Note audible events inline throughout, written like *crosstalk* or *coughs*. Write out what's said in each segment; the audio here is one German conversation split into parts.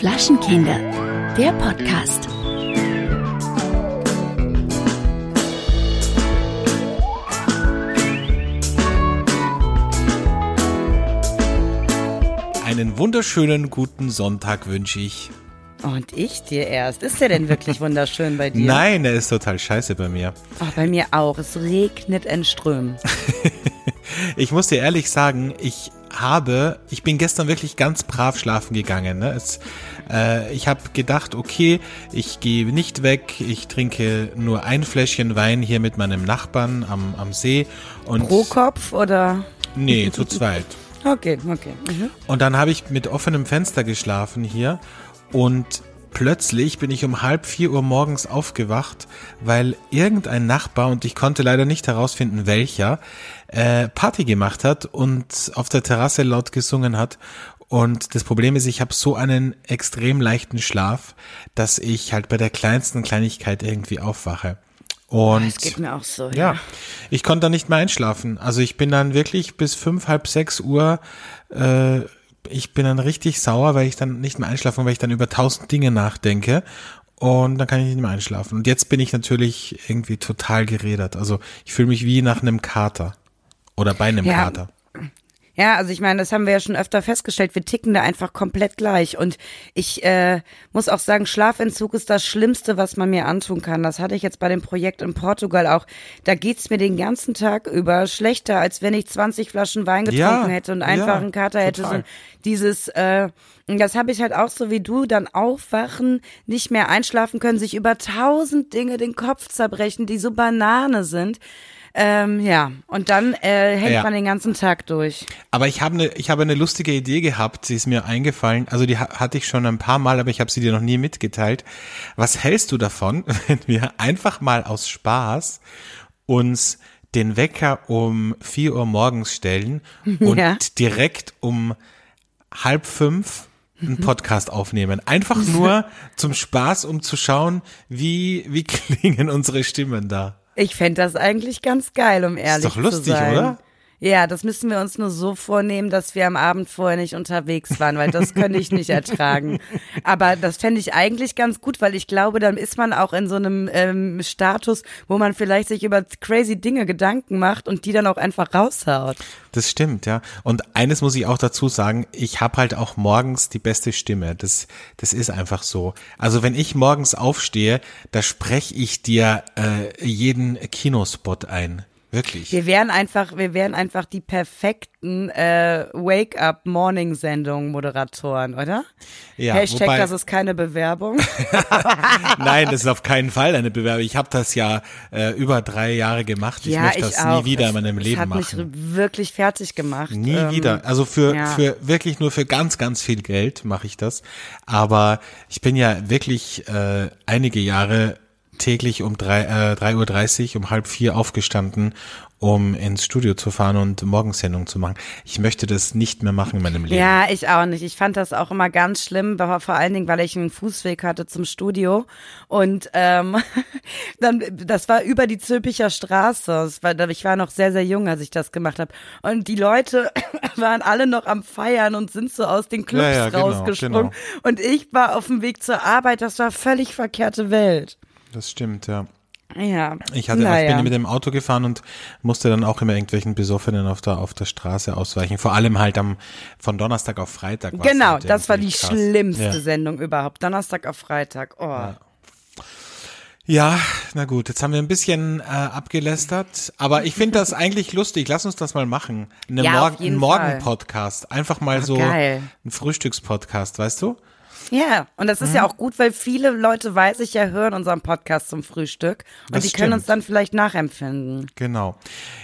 Flaschenkinder, der Podcast. Einen wunderschönen guten Sonntag wünsche ich. Und ich dir erst. Ist der denn wirklich *laughs* wunderschön bei dir? Nein, er ist total scheiße bei mir. Oh, bei mir auch. Es regnet in Strömen. *laughs* ich muss dir ehrlich sagen, ich habe, ich bin gestern wirklich ganz brav schlafen gegangen. Ne? Es, äh, ich habe gedacht, okay, ich gehe nicht weg, ich trinke nur ein Fläschchen Wein hier mit meinem Nachbarn am, am See. Und Pro Kopf oder? Nee, zu zweit. *laughs* Okay, okay. Mhm. Und dann habe ich mit offenem Fenster geschlafen hier und plötzlich bin ich um halb vier Uhr morgens aufgewacht, weil irgendein Nachbar, und ich konnte leider nicht herausfinden, welcher, äh, Party gemacht hat und auf der Terrasse laut gesungen hat. Und das Problem ist, ich habe so einen extrem leichten Schlaf, dass ich halt bei der kleinsten Kleinigkeit irgendwie aufwache. Und Das geht mir auch so. ja, ich konnte dann nicht mehr einschlafen. Also ich bin dann wirklich bis fünf, halb sechs Uhr, äh, ich bin dann richtig sauer, weil ich dann nicht mehr einschlafen, weil ich dann über tausend Dinge nachdenke. Und dann kann ich nicht mehr einschlafen. Und jetzt bin ich natürlich irgendwie total geredert. Also ich fühle mich wie nach einem Kater. Oder bei einem Ja. Kater. Ja, also ich meine, das haben wir ja schon öfter festgestellt. Wir ticken da einfach komplett gleich. Und ich äh, muss auch sagen, Schlafentzug ist das Schlimmste, was man mir antun kann. Das hatte ich jetzt bei dem Projekt in Portugal auch. Da geht's mir den ganzen Tag über schlechter, als wenn ich 20 Flaschen Wein getrunken Ja, hätte und einfach ja, einen Kater hätte. So dieses, äh, das habe ich halt auch so wie du, dann aufwachen, nicht mehr einschlafen können, sich über tausend Dinge den Kopf zerbrechen, die so Banane sind. Ähm, ja, und dann äh, hängt Ja. man den ganzen Tag durch. Aber ich habe eine, ich habe eine lustige Idee gehabt, sie ist mir eingefallen. Also die ha- hatte ich schon ein paar Mal, aber ich habe sie dir noch nie mitgeteilt. Was hältst du davon, *laughs* wenn wir einfach mal aus Spaß uns den Wecker um 4 Uhr morgens stellen *laughs* und Ja. direkt um halb fünf einen *laughs* Podcast aufnehmen. Einfach nur zum Spaß, um zu schauen, wie, wie klingen unsere Stimmen da. Ich fände das eigentlich ganz geil, um ehrlich doch lustig, zu sein. oder? Ja, das müssen wir uns nur so vornehmen, dass wir am Abend vorher nicht unterwegs waren, weil das könnte ich nicht ertragen. Aber das fände ich eigentlich ganz gut, weil ich glaube, dann ist man auch in so einem ähm, Status, wo man vielleicht sich über crazy Dinge Gedanken macht und die dann auch einfach raushaut. Das stimmt, ja. Und eines muss ich auch dazu sagen, ich habe halt auch morgens die beste Stimme. Das, das ist einfach so. Also wenn ich morgens aufstehe, da spreche ich dir äh, jeden Kinospot ein. Wirklich. Wir wären einfach, wir wären einfach die perfekten äh, Wake-up-Morning-Sendung-Moderatoren, oder? Ja, Hashtag, wobei- das ist keine Bewerbung. *laughs* Nein, das ist auf keinen Fall eine Bewerbung. Ich habe das ja äh, über drei Jahre gemacht. Ich ja, möchte ich das auch. nie wieder es, in meinem Leben hat machen. mich wirklich fertig gemacht. Nie Ähm, wieder. Also für, ja. für wirklich nur für ganz, ganz viel Geld mache ich das. Aber ich bin ja wirklich äh, einige Jahre täglich um drei, äh, 3.30 Uhr, um halb vier aufgestanden, um ins Studio zu fahren und Morgensendung zu machen. Ich möchte das nicht mehr machen in meinem Leben. Ja, ich auch nicht. Ich fand das auch immer ganz schlimm, vor allen Dingen, weil ich einen Fußweg hatte zum Studio und ähm, *laughs* dann, das war über die Zülpicher Straße. War, ich war noch sehr, sehr jung, als ich das gemacht habe. Und die Leute *coughs* waren alle noch am Feiern und sind so aus den Clubs Ja, ja, genau, rausgesprungen. genau. Und ich war auf dem Weg zur Arbeit. Das war völlig verkehrte Welt. Das stimmt, ja. Ja. Ich hatte, ich naja. bin mit dem Auto gefahren und musste dann auch immer irgendwelchen Besoffenen auf der, auf der Straße ausweichen. Vor allem halt am, von Donnerstag auf Freitag. Genau, halt das war die krass. schlimmste Ja. Sendung überhaupt. Donnerstag auf Freitag. Oh. Ja, na gut, jetzt haben wir ein bisschen äh, abgelästert, aber ich finde das *laughs* eigentlich lustig. Lass uns das mal machen. Eine Ja, Morgen, jeden ein Fall. Morgen-Podcast. Einfach mal Ah, so geil. ein Frühstückspodcast, weißt du? Ja, und das ist Mhm. ja auch gut, weil viele Leute, weiß ich ja, hören unseren Podcast zum Frühstück und Das die können uns stimmt. dann vielleicht nachempfinden. Genau.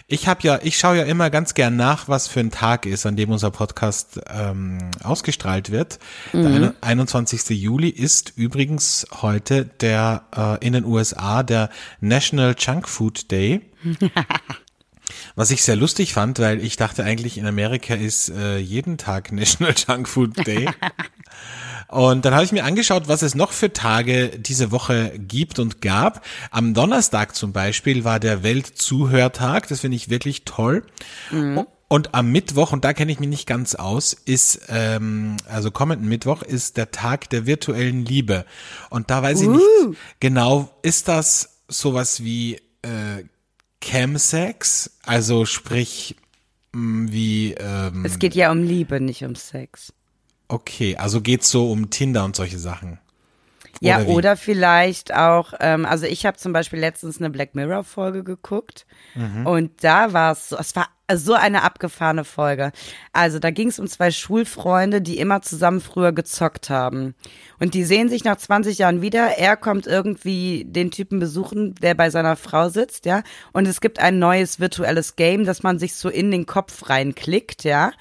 Ich habe ja, ich schaue ja immer ganz gern nach, was für ein Tag ist, an dem unser Podcast ähm, ausgestrahlt wird. Der eine- 21. Juli ist übrigens heute der äh, in den USA der National Junk Food Day. *laughs* Was ich sehr lustig fand, weil ich dachte eigentlich in Amerika ist äh, jeden Tag National Junk Food Day. *laughs* Und dann habe ich mir angeschaut, was es noch für Tage diese Woche gibt und gab. Am Donnerstag zum Beispiel war der Weltzuhörtag. Das finde ich wirklich toll. Und am Mittwoch, und da kenne ich mich nicht ganz aus, ist, ähm, also kommenden Mittwoch ist der Tag der virtuellen Liebe. Und da weiß ich nicht genau, ist das sowas wie äh, Chemsex? Also sprich, mh, wie ähm, Es geht ja um Liebe, nicht um Sex. Okay, also geht's so um Tinder und solche Sachen. Ja, wie? oder vielleicht auch, ähm, also ich habe zum Beispiel letztens eine Black Mirror Folge geguckt Mhm. und da war es so, es war so eine abgefahrene Folge. Also da ging es um zwei Schulfreunde, die immer zusammen früher gezockt haben. Und die sehen sich nach 20 Jahren wieder. Er kommt irgendwie den Typen besuchen, der bei seiner Frau sitzt, ja. Und es gibt ein neues virtuelles Game, dass man sich so in den Kopf reinklickt, ja.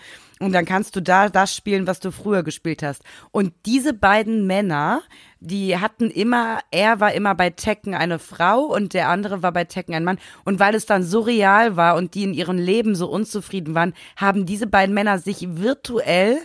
Und dann kannst du da das spielen, was du früher gespielt hast. Und diese beiden Männer, die hatten immer, er war immer bei Tekken eine Frau und der andere war bei Tekken ein Mann. Und weil es dann so real war und die in ihrem Leben so unzufrieden waren, haben diese beiden Männer sich virtuell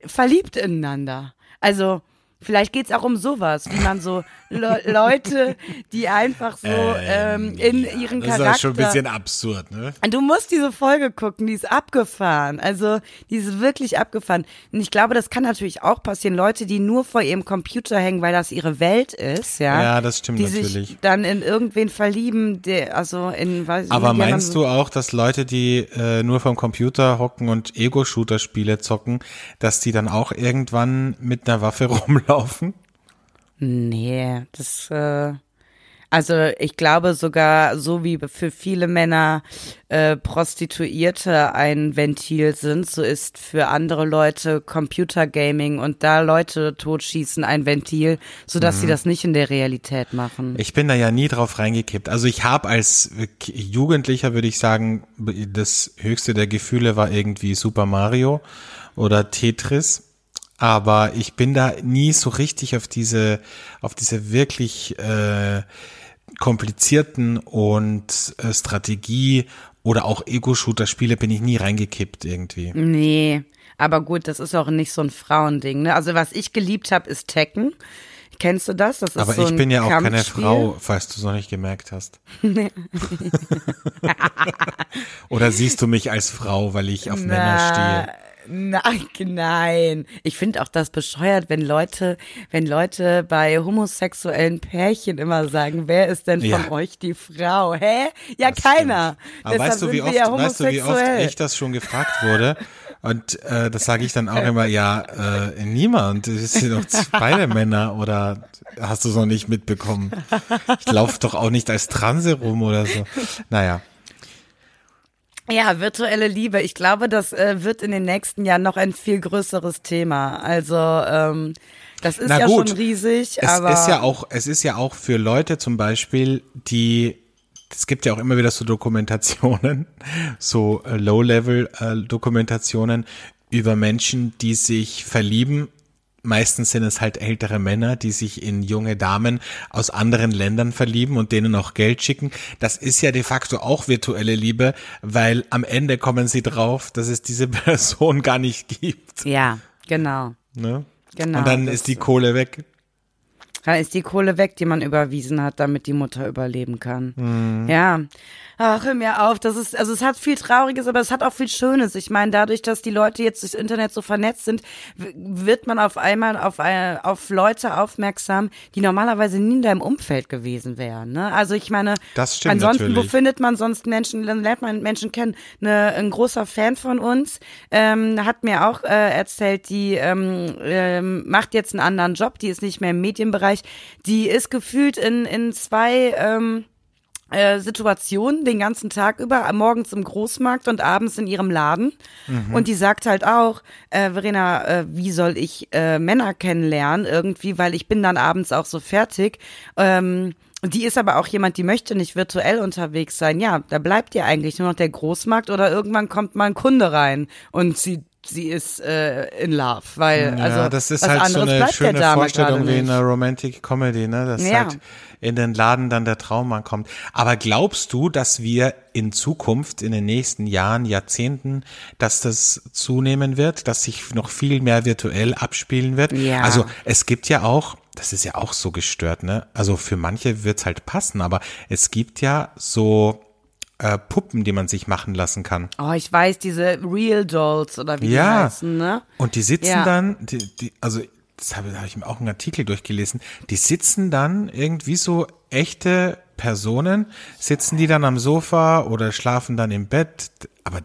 verliebt ineinander. Also, vielleicht geht's auch um sowas, wie man so Le Leute, die einfach so ähm, in ihren Das Charakter. ist schon ein bisschen absurd, ne? Du musst diese Folge gucken, die ist abgefahren. Also, die ist wirklich abgefahren. Und ich glaube, das kann natürlich auch passieren. Leute, die nur vor ihrem Computer hängen, weil das ihre Welt ist, ja. Ja, das stimmt die natürlich. sich dann in irgendwen verlieben, der, also in, weiß Aber meinst so- du auch, dass Leute, die äh, nur vom Computer hocken und Ego-Shooter-Spiele zocken, dass die dann auch irgendwann mit einer Waffe *laughs* rumlaufen? Nee, das, äh, also ich glaube sogar, so wie für viele Männer äh, Prostituierte ein Ventil sind, so ist für andere Leute Computergaming und da Leute totschießen ein Ventil, sodass Mhm. sie das nicht in der Realität machen. Ich bin da ja nie drauf reingekippt. Also ich habe als Jugendlicher, würde ich sagen, das höchste der Gefühle war irgendwie Super Mario oder Tetris. Aber ich bin da nie so richtig auf diese, auf diese wirklich äh, komplizierten und äh, Strategie oder auch Ego-Shooter-Spiele bin ich nie reingekippt irgendwie. Nee, aber gut, das ist auch nicht so ein Frauending. Ne? Also was ich geliebt habe, ist Tekken. Kennst du das? Das ist Aber so ich ein bin ja auch keine. Frau, falls du es noch nicht gemerkt hast. *laughs* Oder siehst du mich als Frau, weil ich auf Männer stehe? Nein, nein. Ich finde auch das bescheuert, wenn Leute, wenn Leute bei homosexuellen Pärchen immer sagen, wer ist denn von Ja. euch die Frau? Hä? Ja, Das keiner. stimmt. Aber Deshalb weißt du, wie oft, ja weißt du, wie oft ich das schon gefragt wurde? Und äh, das sage ich dann auch immer, ja, äh, niemand. Es sind doch beide Männer oder hast du es noch nicht mitbekommen? Ich laufe doch auch nicht als Transe rum oder so. Naja. Ja, virtuelle Liebe. Ich glaube, das äh, wird in den nächsten Jahren noch ein viel größeres Thema. Also ähm, das ist Na ja gut, schon riesig, Es aber ist ja auch, es ist ja auch für Leute zum Beispiel, die es gibt ja auch immer wieder so Dokumentationen, *laughs* so äh, Low-Level-Dokumentationen über Menschen, die sich verlieben. Meistens sind es halt ältere Männer, die sich in junge Damen aus anderen Ländern verlieben und denen auch Geld schicken. Das ist ja de facto auch virtuelle Liebe, weil am Ende kommen sie drauf, dass es diese *laughs* Person gar nicht gibt. ja, genau. Ne? Genau, und dann ist die Kohle weg. Dann ist die Kohle weg, die man überwiesen hat, damit die Mutter überleben kann. Mhm. Ja. Ach, hör mir auf. Das ist, also es hat viel Trauriges, aber es hat auch viel Schönes. Ich meine, dadurch, dass die Leute jetzt durchs Internet so vernetzt sind, wird man auf einmal auf, äh, auf Leute aufmerksam, die normalerweise nie in deinem Umfeld gewesen wären. Ne? Also ich meine, Das stimmt ansonsten, natürlich. wo findet man sonst Menschen, dann lernt man Menschen kennen. Ne, ein großer Fan von uns ähm, hat mir auch äh, erzählt, die ähm, ähm, macht jetzt einen anderen Job, die ist nicht mehr im Medienbereich, die ist gefühlt in, in zwei ähm, äh, Situationen den ganzen Tag über, morgens im Großmarkt und abends in ihrem Laden. Und die sagt halt auch, äh, Verena, äh, wie soll ich äh, Männer kennenlernen irgendwie, weil ich bin dann abends auch so fertig. Ähm, die ist aber auch jemand, die möchte nicht virtuell unterwegs sein. Ja, da bleibt ihr eigentlich nur noch der Großmarkt oder irgendwann kommt mal ein Kunde rein und sie sie ist äh, in love, weil Ja, also das ist halt so eine schöne Vorstellung wie in einer Romantic Comedy, ne? Dass Ja. halt in den Laden dann der Traum ankommt. Aber glaubst du, dass wir in Zukunft, in den nächsten Jahren, Jahrzehnten, dass das zunehmen wird, dass sich noch viel mehr virtuell abspielen wird? Ja. Also es gibt ja auch, das ist ja auch so gestört, ne? Also für manche wird's halt passen, aber es gibt ja so äh, Puppen, die man sich machen lassen kann. Oh, ich weiß, diese Real Dolls oder wie Ja. die heißen, ne? Und die sitzen Ja. dann, die, die, also das habe hab ich mir auch einen Artikel durchgelesen, die sitzen dann irgendwie so echte Personen, sitzen die dann am Sofa oder schlafen dann im Bett. Aber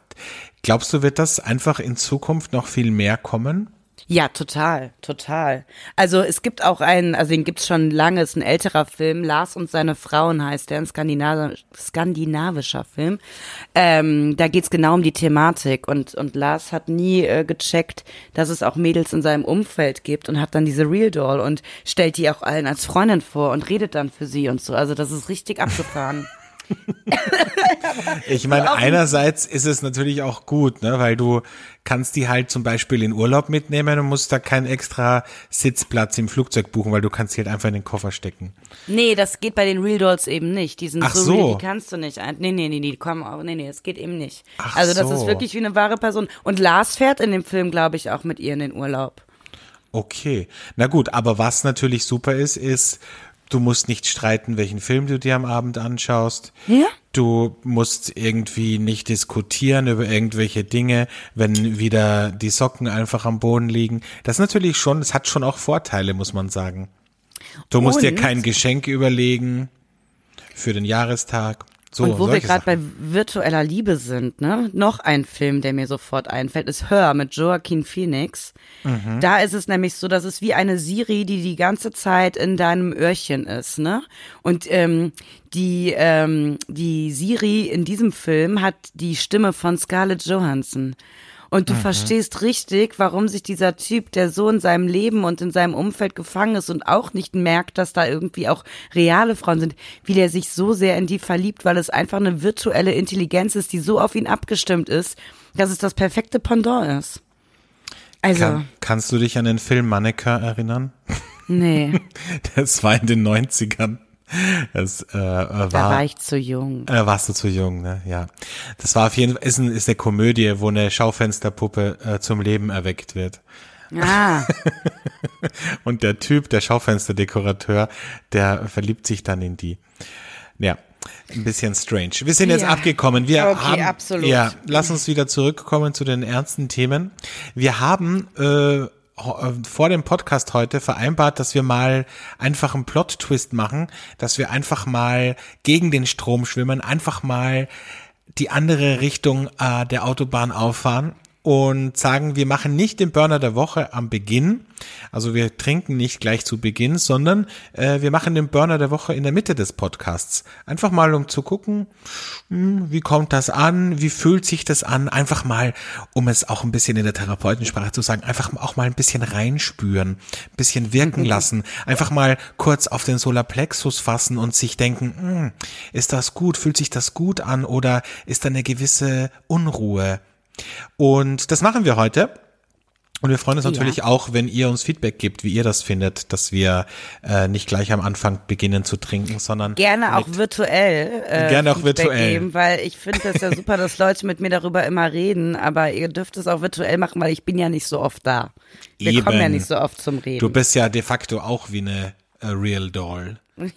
glaubst du, wird das einfach in Zukunft noch viel mehr kommen? Ja, total, total. Also es gibt auch einen, also den gibt's schon lange, ist ein älterer Film, Lars und seine Frauen heißt der, ein Skandinav skandinavischer Film. Ähm, da geht's genau um die Thematik und, und Lars hat nie äh, gecheckt, dass es auch Mädels in seinem Umfeld gibt und hat dann diese Real Doll und stellt die auch allen als Freundin vor und redet dann für sie und so. Also das ist richtig abgefahren. *laughs* *laughs* Ich meine, einerseits ist es natürlich auch gut, ne, weil du kannst die halt zum Beispiel in Urlaub mitnehmen und musst da keinen extra Sitzplatz im Flugzeug buchen, weil du kannst sie halt einfach in den Koffer stecken. Nee, das geht bei den Real Dolls eben nicht. Die sind Ach so, so. real, die kannst du nicht. Nee, nee, nee, kommen auch. Nee, nee, das geht eben nicht. Ach also das so. ist wirklich wie eine wahre Person. Und Lars fährt in dem Film, glaube ich, auch mit ihr in den Urlaub. Okay. Na gut, aber was natürlich super ist, ist, du musst nicht streiten, welchen Film du dir am Abend anschaust. Ja. Du musst irgendwie nicht diskutieren über irgendwelche Dinge, wenn wieder die Socken einfach am Boden liegen. Das ist natürlich schon, es hat schon auch Vorteile, muss man sagen. Du musst dir Und- kein Geschenk überlegen für den Jahrestag. So, und wo wir gerade bei virtueller Liebe sind, ne? Noch ein Film, der mir sofort einfällt, ist Hör mit Joaquin Phoenix. Mhm. Da ist es nämlich so, dass es wie eine Siri, die die ganze Zeit in deinem Öhrchen ist, ne? Und ähm, die ähm, die Siri in diesem Film hat die Stimme von Scarlett Johansson. Und du verstehst richtig, warum sich dieser Typ, der so in seinem Leben und in seinem Umfeld gefangen ist und auch nicht merkt, dass da irgendwie auch reale Frauen sind, wie der sich so sehr in die verliebt, weil es einfach eine virtuelle Intelligenz ist, die so auf ihn abgestimmt ist, dass es das perfekte Pendant ist. Also, Kann, kannst du dich an den Film Manneka erinnern? nee, *laughs* Das war in den 90ern. *laughs* Das äh, war, da war ich zu jung. Äh, warst du zu jung, ne? Ja. Das war auf jeden Fall, ist, ein, ist eine Komödie, wo eine Schaufensterpuppe äh, zum Leben erweckt wird. Ah, *laughs* Und der Typ, der Schaufensterdekorateur, der verliebt sich dann in die. Ja, ein bisschen strange. Wir sind jetzt Ja. abgekommen. Wir Okay, haben, absolut. Ja, lass uns wieder zurückkommen zu den ernsten Themen. Wir haben äh, äh, vor dem Podcast heute vereinbart, dass wir mal einfach einen Plot-Twist machen, dass wir einfach mal gegen den Strom schwimmen, einfach mal die andere Richtung äh, der Autobahn auffahren und sagen, wir machen nicht den Burner der Woche am Beginn, also wir trinken nicht gleich zu Beginn, sondern äh, wir machen den Burner der Woche in der Mitte des Podcasts. Einfach mal, um zu gucken, hm, wie kommt das an, wie fühlt sich das an, einfach mal, um es auch ein bisschen in der Therapeutensprache zu sagen, einfach auch mal ein bisschen reinspüren, ein bisschen wirken lassen, einfach mal kurz auf den Solarplexus fassen und sich denken, hm, ist das gut, fühlt sich das gut an? Oder ist da eine gewisse Unruhe? Und das machen wir heute. Und wir freuen uns Ja. natürlich auch, wenn ihr uns Feedback gibt, wie ihr das findet, dass wir äh, nicht gleich am Anfang beginnen zu trinken, sondern gerne auch virtuell. Äh, Gerne auch Feedback virtuell. Geben, weil ich finde das ja *laughs* super, dass Leute mit mir darüber immer reden, aber ihr dürft es auch virtuell machen, weil ich bin ja nicht so oft da. Wir Eben. kommen ja nicht so oft zum Reden. Du bist ja de facto auch wie eine äh, Real Doll. *laughs*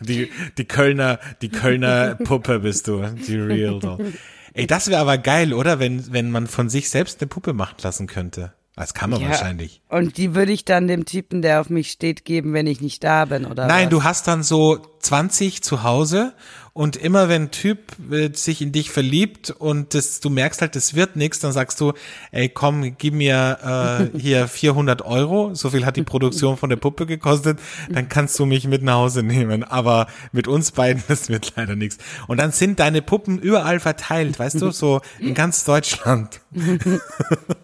Die, die Kölner, die Kölner Puppe bist du, die Real Doll. Ey, das wäre aber geil, oder? Wenn, wenn man von sich selbst eine Puppe machen lassen könnte. Das kann man Ja. wahrscheinlich. Und die würde ich dann dem Typen, der auf mich steht, geben, wenn ich nicht da bin, oder? Nein, was? du hast dann so 20 zu Hause und immer wenn ein Typ äh, sich in dich verliebt und das, du merkst halt, das wird nichts, dann sagst du, ey komm, gib mir äh, *laughs* hier 400 Euro, so viel hat die Produktion von der Puppe gekostet, dann kannst du mich mit nach Hause nehmen. Aber mit uns beiden, *laughs* das wird leider nichts. Und dann sind deine Puppen überall verteilt, weißt du, so in ganz Deutschland. *laughs*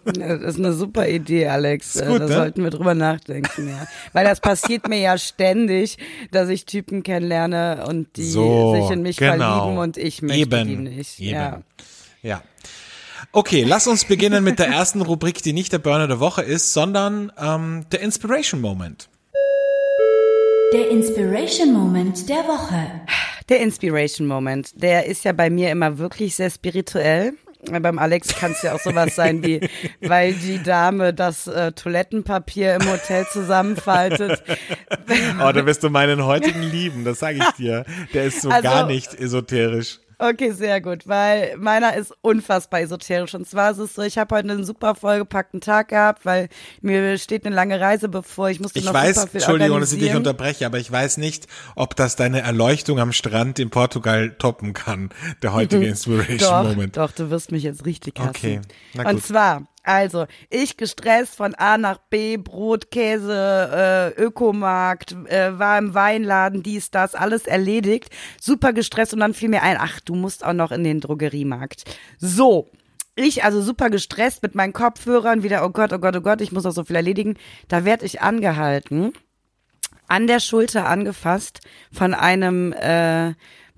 Das ist eine super Idee, Alex. Gut, da ne? sollten wir drüber nachdenken, ja. Weil das passiert mir ja ständig, dass ich Typen kennenlerne und die So, sich in mich genau. verlieben und ich möchte Eben, die nicht. Eben. Ja. Ja. Okay, lass uns beginnen mit der ersten Rubrik, die nicht der Burner der Woche ist, sondern ähm, der Inspiration Moment. Der Inspiration Moment der Woche. Der Inspiration Moment, der ist ja bei mir immer wirklich sehr spirituell. Beim Alex kann es ja auch sowas sein wie, weil die Dame das äh, Toilettenpapier im Hotel zusammenfaltet. oh, da wirst du meinen heutigen lieben, das sage ich dir. Der ist so also, gar nicht esoterisch. Okay, sehr gut, weil meiner ist unfassbar esoterisch. Und zwar ist es so, ich habe heute einen super vollgepackten Tag gehabt, weil mir steht eine lange Reise bevor. Ich musste ich noch weiß, super viel Entschuldigung, dass ich dich unterbreche, aber ich weiß nicht, ob das deine Erleuchtung am Strand in Portugal toppen kann, der heutige *laughs* Inspiration doch, Moment. Doch, du wirst mich jetzt richtig hassen. Okay, na gut. Und zwar, also, ich gestresst von A nach B, Brot, Käse, äh, Ökomarkt, äh, war im Weinladen, dies, das, alles erledigt. Super gestresst und dann fiel mir ein, ach, du musst auch noch in den Drogeriemarkt. So. Ich also super gestresst mit meinen Kopfhörern, wieder, oh Gott, oh Gott, oh Gott, ich muss noch so viel erledigen. Da werd ich angehalten, an der Schulter angefasst von einem äh,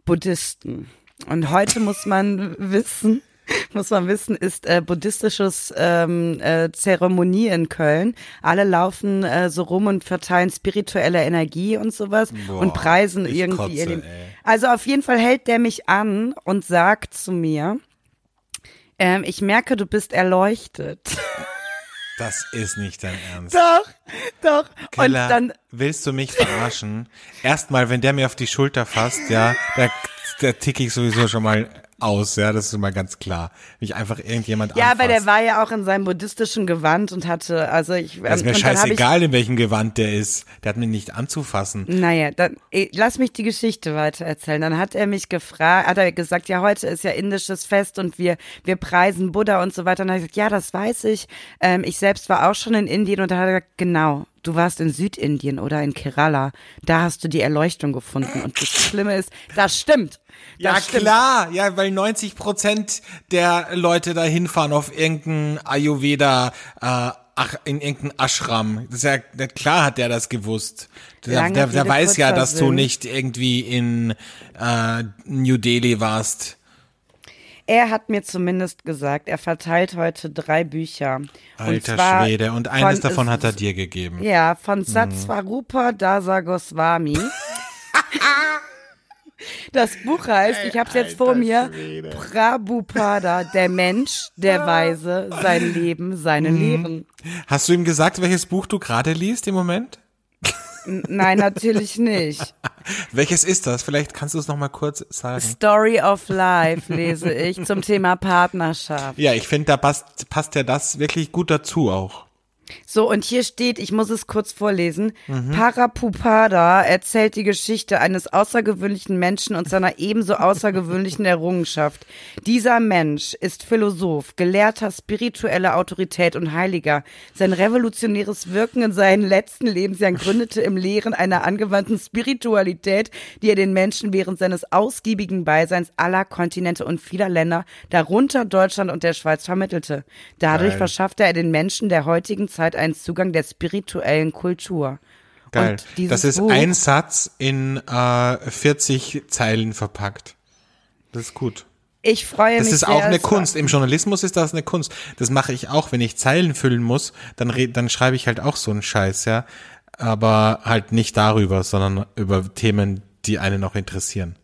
Buddhisten. Und heute muss man wissen, *laughs* muss man wissen, ist äh, buddhistisches ähm, äh, Zeremonie in Köln. Alle laufen äh, so rum und verteilen spirituelle Energie und sowas Boah, und preisen irgendwie kotze, ihr. Also auf jeden Fall hält der mich an und sagt zu mir, ähm, ich merke, du bist erleuchtet. *laughs* Das ist nicht dein Ernst. doch, doch. Keller, und dann, willst du mich verarschen? Erstmal, wenn der mir auf die Schulter fasst, ja, da, da ticke ich sowieso schon mal aus, ja, das ist mal ganz klar. Nicht einfach irgendjemand ja, anfasst. aber der war ja auch in seinem buddhistischen Gewand und hatte, also ich. Das ist mir hab ich- scheißegal, in welchem Gewand der ist. Der hat mich nicht anzufassen. Naja, dann eh, lass mich die Geschichte weiter erzählen. Dann hat er mich gefragt, hat er gesagt, ja, heute ist ja indisches Fest und wir, wir preisen Buddha und so weiter. Und dann habe ich gesagt, ja, das weiß ich. Ähm, ich selbst war auch schon in Indien und dann hat er gesagt, genau, du warst in Südindien oder in Kerala. Da hast du die Erleuchtung gefunden. Und das Schlimme ist, das stimmt. Das Ja stimmt. klar, ja, weil 90 Prozent der Leute da hinfahren auf irgendein Ayurveda, äh, ach, in irgendein Ashram. Das ist ja, klar hat der das gewusst. Der, der, der weiß ja, dass du nicht irgendwie in äh, New Delhi warst. Er hat mir zumindest gesagt, er verteilt heute drei Bücher. Alter und Schwede. Und eines von- davon hat er dir gegeben. Ja, Mhm. von Satsvarupa Dasa Goswami. *laughs* Das Buch heißt, ich habe es jetzt vor mir, Schwede. Prabhupada, der Mensch, der Weise, sein Leben, seine Mhm. Lehren. Hast du ihm gesagt, welches Buch du gerade liest im Moment? Nein, natürlich nicht. *laughs* Welches ist das? Vielleicht kannst du es noch mal kurz sagen. Story of Life lese ich zum Thema Partnerschaft. Ja, ich finde, da passt, passt ja das wirklich gut dazu auch. So, und hier steht, ich muss es kurz vorlesen. Mhm. Parapupada erzählt die Geschichte eines außergewöhnlichen Menschen und seiner ebenso außergewöhnlichen *laughs* Errungenschaft. Dieser Mensch ist Philosoph, Gelehrter, spiritueller Autorität und Heiliger. Sein revolutionäres Wirken in seinen letzten Lebensjahren gründete im Lehren einer angewandten Spiritualität, die er den Menschen während seines ausgiebigen Beiseins aller Kontinente und vieler Länder, darunter Deutschland und der Schweiz, vermittelte. Dadurch Geil. verschaffte er den Menschen der heutigen Zeit einen Zugang der spirituellen Kultur. Geil. Das ist Buch, ein Satz in äh, 40 Zeilen verpackt. Das ist gut. ich freue Das mich ist sehr, auch eine Kunst. Im Journalismus ist das eine Kunst. Das mache ich auch, wenn ich Zeilen füllen muss, dann dann schreibe ich halt auch so einen Scheiß, ja. Aber halt nicht darüber, sondern über Themen, die einen auch interessieren.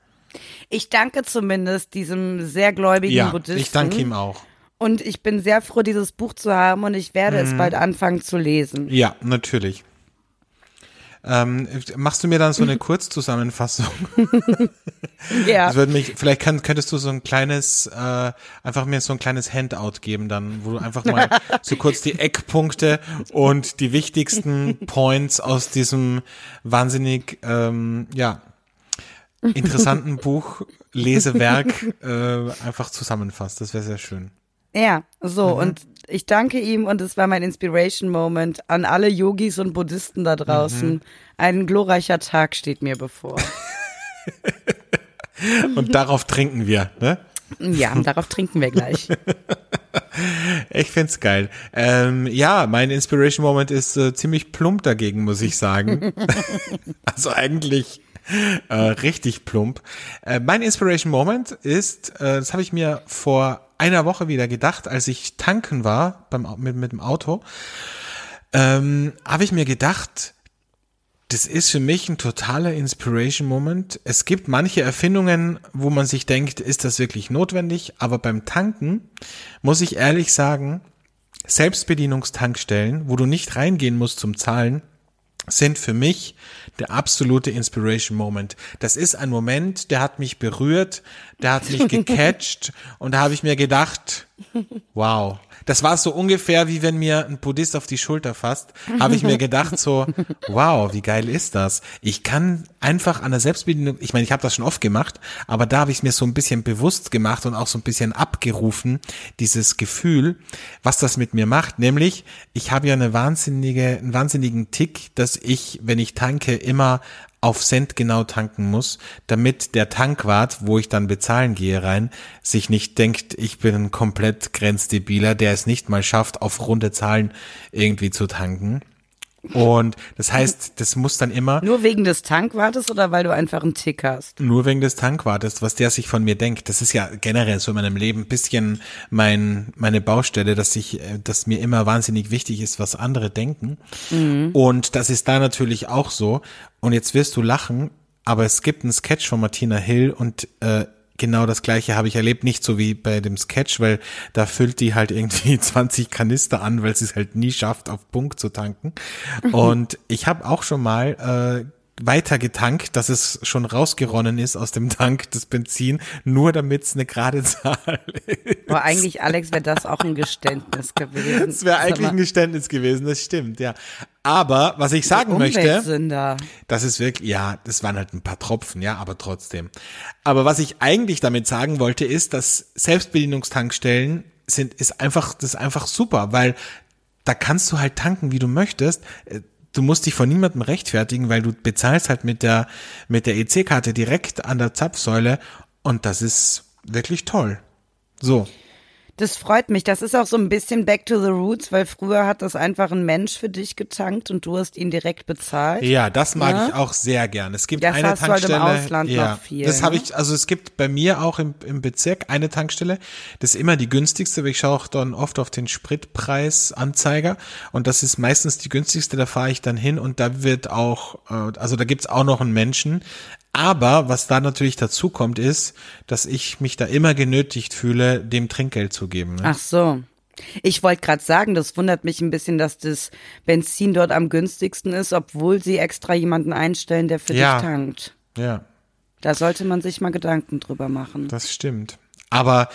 Ich danke zumindest diesem sehr gläubigen Ja, Buddhisten. ich danke ihm auch. Und ich bin sehr froh, dieses Buch zu haben und ich werde Mhm. es bald anfangen zu lesen. Ja, natürlich. Ähm, machst du mir dann so eine *laughs* Kurzzusammenfassung? *laughs* Ja. Das würde mich, vielleicht kann, könntest du so ein kleines, äh, einfach mir so ein kleines Handout geben, dann, wo du einfach mal so *laughs* kurz die Eckpunkte und die wichtigsten Points aus diesem wahnsinnig, ähm, ja, interessanten Buch, Lesewerk, äh, einfach zusammenfasst. Das wäre sehr schön. Ja, so, Mhm. und ich danke ihm und es war mein Inspiration Moment an alle Yogis und Buddhisten da draußen. Mhm. Ein glorreicher Tag steht mir bevor. *laughs* Und darauf trinken wir, ne? ja, darauf trinken wir gleich. *laughs* Ich find's geil. Ähm, ja, mein Inspiration Moment ist äh, ziemlich plump dagegen, muss ich sagen. *laughs* also eigentlich äh, richtig plump. Äh, mein Inspiration Moment ist, äh, das habe ich mir vor einer Woche wieder gedacht, als ich tanken war beim, mit, mit dem Auto, ähm, habe ich mir gedacht, Das ist für mich ein totaler Inspiration Moment. Es gibt manche Erfindungen, wo man sich denkt, ist das wirklich notwendig? Aber beim Tanken muss ich ehrlich sagen, Selbstbedienungstankstellen, wo du nicht reingehen musst zum Zahlen, sind für mich der absolute Inspiration Moment. Das ist ein Moment, der hat mich berührt, der hat mich *laughs* gecatcht und da habe ich mir gedacht, wow, das war so ungefähr wie wenn mir ein Buddhist auf die Schulter fasst, habe ich mir gedacht so, wow, wie geil ist das? Ich kann einfach an der Selbstbedienung, ich meine, ich habe das schon oft gemacht, aber da habe ich es mir so ein bisschen bewusst gemacht und auch so ein bisschen abgerufen, dieses Gefühl, was das mit mir macht, nämlich ich habe ja eine wahnsinnige, einen wahnsinnigen Tick, dass ich, wenn ich tanke, immer auf Cent genau tanken muss, damit der Tankwart, wo ich dann bezahlen gehe rein, sich nicht denkt, ich bin ein komplett grenzdebiler, der es nicht mal schafft, auf runde Zahlen irgendwie zu tanken. Und das heißt, das muss dann immer. Nur wegen des Tankwartes oder weil du einfach einen Tick hast? Nur wegen des Tankwartes, was der sich von mir denkt. Das ist ja generell so in meinem Leben ein bisschen mein, meine Baustelle, dass ich, äh, dass mir immer wahnsinnig wichtig ist, was andere denken. Mhm. Und das ist da natürlich auch so. Und jetzt wirst du lachen, aber es gibt einen Sketch von Martina Hill und äh, genau das gleiche habe ich erlebt, nicht so wie bei dem Sketch, weil da füllt die halt irgendwie *laughs* 20 Kanister an, weil sie es halt nie schafft, auf Punkt zu tanken. Und ich habe auch schon mal äh, weiter getankt, dass es schon rausgeronnen ist aus dem Tank das Benzin, nur damit es eine gerade Zahl ist. Boah, eigentlich, Alex, wäre das auch ein Geständnis gewesen. Das wäre eigentlich ein Geständnis gewesen, das stimmt, ja. Aber was ich sagen möchte, das ist wirklich, ja, das waren halt ein paar Tropfen, ja, aber trotzdem. Aber was ich eigentlich damit sagen wollte, ist, dass Selbstbedienungstankstellen sind, ist einfach, das ist einfach super, weil da kannst du halt tanken, wie du möchtest du musst dich von niemandem rechtfertigen, weil du bezahlst halt mit der, mit der EC-Karte direkt an der Zapfsäule und das ist wirklich toll. So. Das freut mich. Das ist auch so ein bisschen back to the roots, weil früher hat das einfach ein Mensch für dich getankt und du hast ihn direkt bezahlt. Ja, das mag ja? ich auch sehr gern. Es gibt das eine hast Tankstelle. Halt im Ausland ja, noch viel, das habe ne? ich, also es gibt bei mir auch im, im Bezirk eine Tankstelle. Das ist immer die günstigste, weil ich schaue auch dann oft auf den Spritpreisanzeiger und das ist meistens die günstigste. Da fahre ich dann hin und da wird auch, äh, also da gibt's auch noch einen Menschen, aber was da natürlich dazu kommt, ist, dass ich mich da immer genötigt fühle, dem Trinkgeld zu geben. Ne? Ach so. Ich wollte gerade sagen, das wundert mich ein bisschen, dass das Benzin dort am günstigsten ist, obwohl sie extra jemanden einstellen, der für ja. dich tankt. Ja. Da sollte man sich mal Gedanken drüber machen. Das stimmt. Aber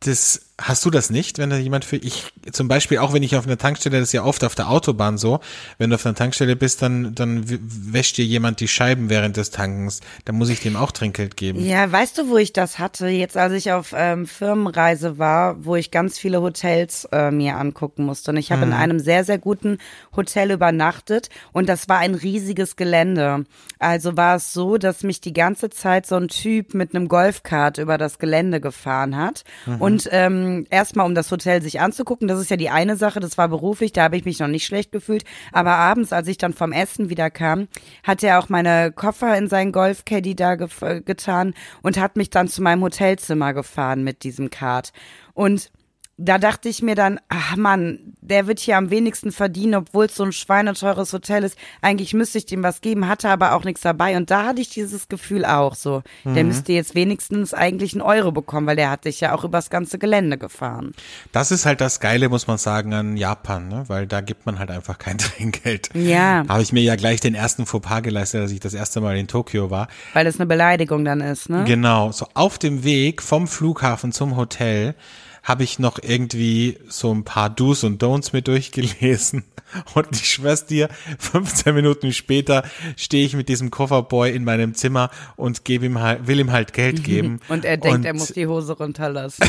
das hast du das nicht, wenn da jemand für ich zum Beispiel auch wenn ich auf einer Tankstelle, das ist ja oft auf der Autobahn so, wenn du auf einer Tankstelle bist, dann dann wäscht dir jemand die Scheiben während des Tankens, dann muss ich dem auch Trinkgeld geben. Ja, weißt du, wo ich das hatte? Jetzt, als ich auf ähm, Firmenreise war, wo ich ganz viele Hotels äh, mir angucken musste und ich habe mhm. in einem sehr sehr guten Hotel übernachtet und das war ein riesiges Gelände. Also war es so, dass mich die ganze Zeit so ein Typ mit einem Golfkart über das Gelände gefahren hat mhm. und ähm, erstmal um das Hotel sich anzugucken. Das ist ja die eine Sache, das war beruflich, da habe ich mich noch nicht schlecht gefühlt. Aber abends, als ich dann vom Essen wieder kam, hat er auch meine Koffer in seinen Golfcaddy da getan und hat mich dann zu meinem Hotelzimmer gefahren mit diesem Kart. Und da dachte ich mir dann, ach Mann, der wird hier am wenigsten verdienen, obwohl es so ein schweineteures Hotel ist. Eigentlich müsste ich dem was geben, hatte aber auch nichts dabei. Und da hatte ich dieses Gefühl auch so. Mhm. Der müsste jetzt wenigstens eigentlich einen Euro bekommen, weil der hat sich ja auch übers ganze Gelände gefahren. Das ist halt das Geile, muss man sagen, an Japan, ne? weil da gibt man halt einfach kein *laughs* Trinkgeld. Ja. Da habe ich mir ja gleich den ersten Fauxpas geleistet, als ich das erste Mal in Tokio war. Weil es eine Beleidigung dann ist, ne? Genau. So auf dem Weg vom Flughafen zum Hotel habe ich noch irgendwie so ein paar Do's und Don'ts mit durchgelesen. *laughs* Und ich schwör's dir, 15 Minuten später stehe ich mit diesem Kofferboy in meinem Zimmer und gebe ihm halt, will ihm halt Geld *laughs* geben. Und er denkt, und er muss die Hose runterlassen. *laughs*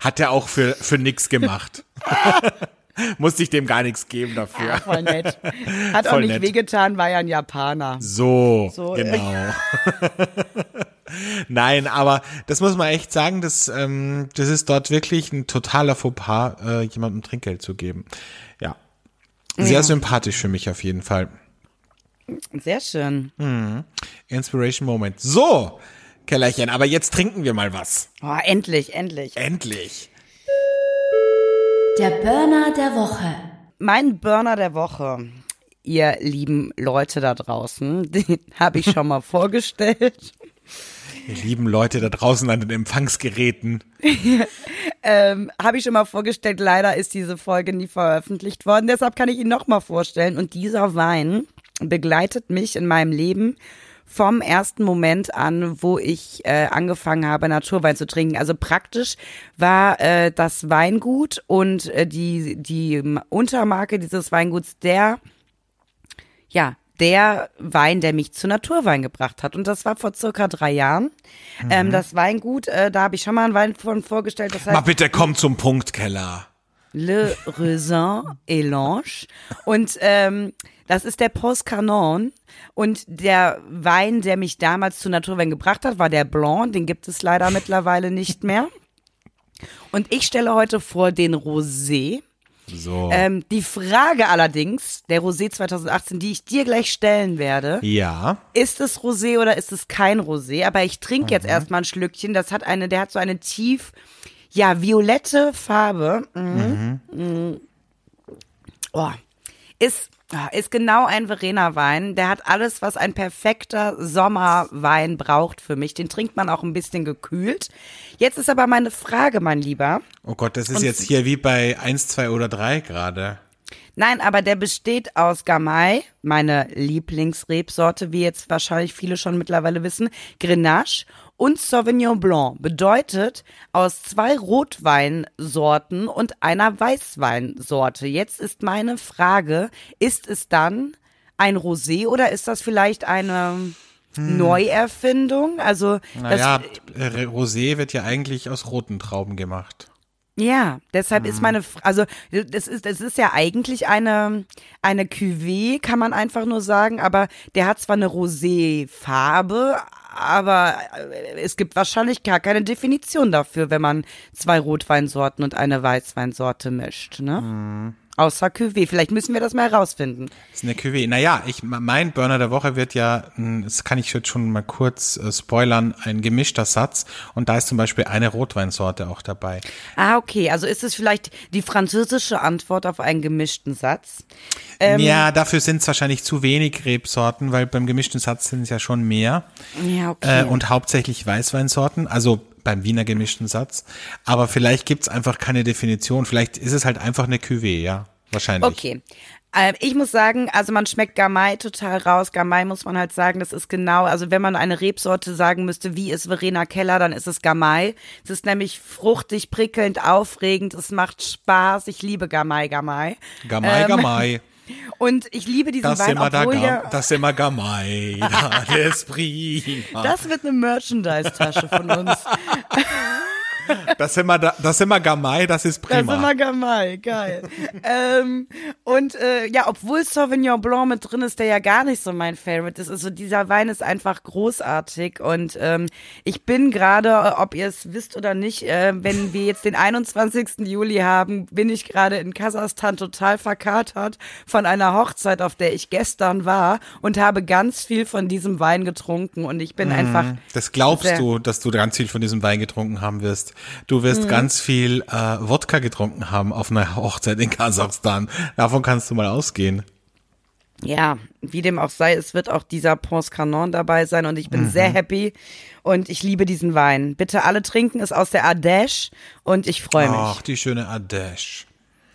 Hat er auch für, für nix gemacht. Musste ich dem gar nichts geben dafür. Ja, voll nett. Hat voll auch nicht nett. wehgetan, war ja ein Japaner. So, so genau. Nein, aber das muss man echt sagen, das, ähm, das ist dort wirklich ein totaler Fauxpas, äh, jemandem Trinkgeld zu geben. Ja. Sehr ja. sympathisch für mich auf jeden Fall. Sehr schön. Mhm. Inspiration Moment. So, Kellerchen, aber jetzt trinken wir mal was. Oh, endlich, endlich. Endlich. Der Burner der Woche. mein Burner der Woche, ihr lieben Leute da draußen, *laughs* den habe ich schon mal *laughs* vorgestellt. Ihr lieben Leute da draußen an den Empfangsgeräten. *laughs* ähm, habe ich schon mal vorgestellt. Leider ist diese Folge nie veröffentlicht worden. Deshalb kann ich ihn noch mal vorstellen. Und dieser Wein begleitet mich in meinem Leben vom ersten Moment an, wo ich äh, angefangen habe, Naturwein zu trinken. Also praktisch war äh, das Weingut und äh, die, die Untermarke dieses Weinguts der, ja, der Wein, der mich zu Naturwein gebracht hat. Und das war vor circa drei Jahren. Mhm. Ähm, das Weingut, äh, da habe ich schon mal einen Wein von vorgestellt. Das heißt, Mal bitte komm zum Punkt, Keller. Le Raisin Elange. Und ähm, das ist der Post Canon. Und der Wein, der mich damals zu Naturwein gebracht hat, war der Blanc. Den gibt es leider mittlerweile nicht mehr. Und ich stelle heute vor den Rosé. So. Ähm, die Frage allerdings, der Rosé 2018, die ich dir gleich stellen werde. Ja. Ist es Rosé oder ist es kein Rosé? Aber ich trinke jetzt erstmal ein Schlückchen. Das hat eine, der hat so eine tief, ja, violette Farbe. Mhm. Mhm. Oh. Ist ist genau ein Verena-Wein. Der hat alles, was ein perfekter Sommerwein braucht für mich. Den trinkt man auch ein bisschen gekühlt. Jetzt ist aber meine Frage, mein Lieber. Oh Gott, das ist Und jetzt hier wie bei 1, 2 oder 3 gerade. Nein, aber der besteht aus Gamay, meine Lieblingsrebsorte, wie jetzt wahrscheinlich viele schon mittlerweile wissen, Grenache und Sauvignon Blanc. Bedeutet aus zwei Rotweinsorten und einer Weißweinsorte. Jetzt ist meine Frage, ist es dann ein Rosé oder ist das vielleicht eine hm. Neuerfindung? Also naja, Rosé wird ja eigentlich aus roten Trauben gemacht. Ja, deshalb mhm. ist meine, also das ist, das ist ja eigentlich eine eine Cuvée, kann man einfach nur sagen, aber der hat zwar eine Rosé-Farbe, aber äh, es gibt wahrscheinlich gar keine Definition dafür, wenn man zwei Rotweinsorten und eine Weißweinsorte mischt, ne? Mhm. Außer Cuvée. Vielleicht müssen wir das mal herausfinden. Das ist eine Cuvée. Naja, ich, mein Burner der Woche wird ja, das kann ich jetzt schon mal kurz äh, spoilern, ein gemischter Satz. Und da ist zum Beispiel eine Rotweinsorte auch dabei. Ah, okay. Also ist es vielleicht die französische Antwort auf einen gemischten Satz? Ähm, ja, dafür sind es wahrscheinlich zu wenig Rebsorten, weil beim gemischten Satz sind es ja schon mehr. Ja, okay. Äh, und hauptsächlich Weißweinsorten. Also beim Wiener gemischten Satz. Aber vielleicht gibt's einfach keine Definition. Vielleicht ist es halt einfach eine Cuvée, ja. Wahrscheinlich. Okay. Ähm, ich muss sagen, also man schmeckt Gamay total raus. Gamay muss man halt sagen, das ist genau, also wenn man eine Rebsorte sagen müsste, wie ist Verena Keller, dann ist es Gamay. Es ist nämlich fruchtig, prickelnd, aufregend, es macht Spaß. Ich liebe Gamay, Gamay. Gamay, ähm, Gamay. *laughs* Und ich liebe diesen das Wein, obwohl da, ja, Das ist ja, das ist prima. Das wird eine Merchandise-Tasche von uns. *laughs* Das sind wir, das sind wir Gamay, das ist prima. Das sind wir Gamay, geil. ähm, und äh, ja, obwohl Sauvignon Blanc mit drin ist, der ja gar nicht so mein Favorite ist. Also dieser Wein ist einfach großartig und ähm, ich bin gerade, ob ihr es wisst oder nicht, äh, wenn wir jetzt den 21. Juli haben, bin ich gerade in Kasachstan total verkatert von einer Hochzeit, auf der ich gestern war und habe ganz viel von diesem Wein getrunken und ich bin mm, einfach. Das glaubst du, dass du ganz viel von diesem Wein getrunken haben wirst. Du wirst mhm. ganz viel äh, Wodka getrunken haben auf einer *laughs* Hochzeit in Kasachstan. Davon kannst du mal ausgehen. Ja, wie dem auch sei, es wird auch dieser Pons Canon dabei sein und ich bin mhm. sehr happy und ich liebe diesen Wein. Bitte alle trinken, ist aus der Ardèche und ich freue mich. Ach, die schöne Ardèche.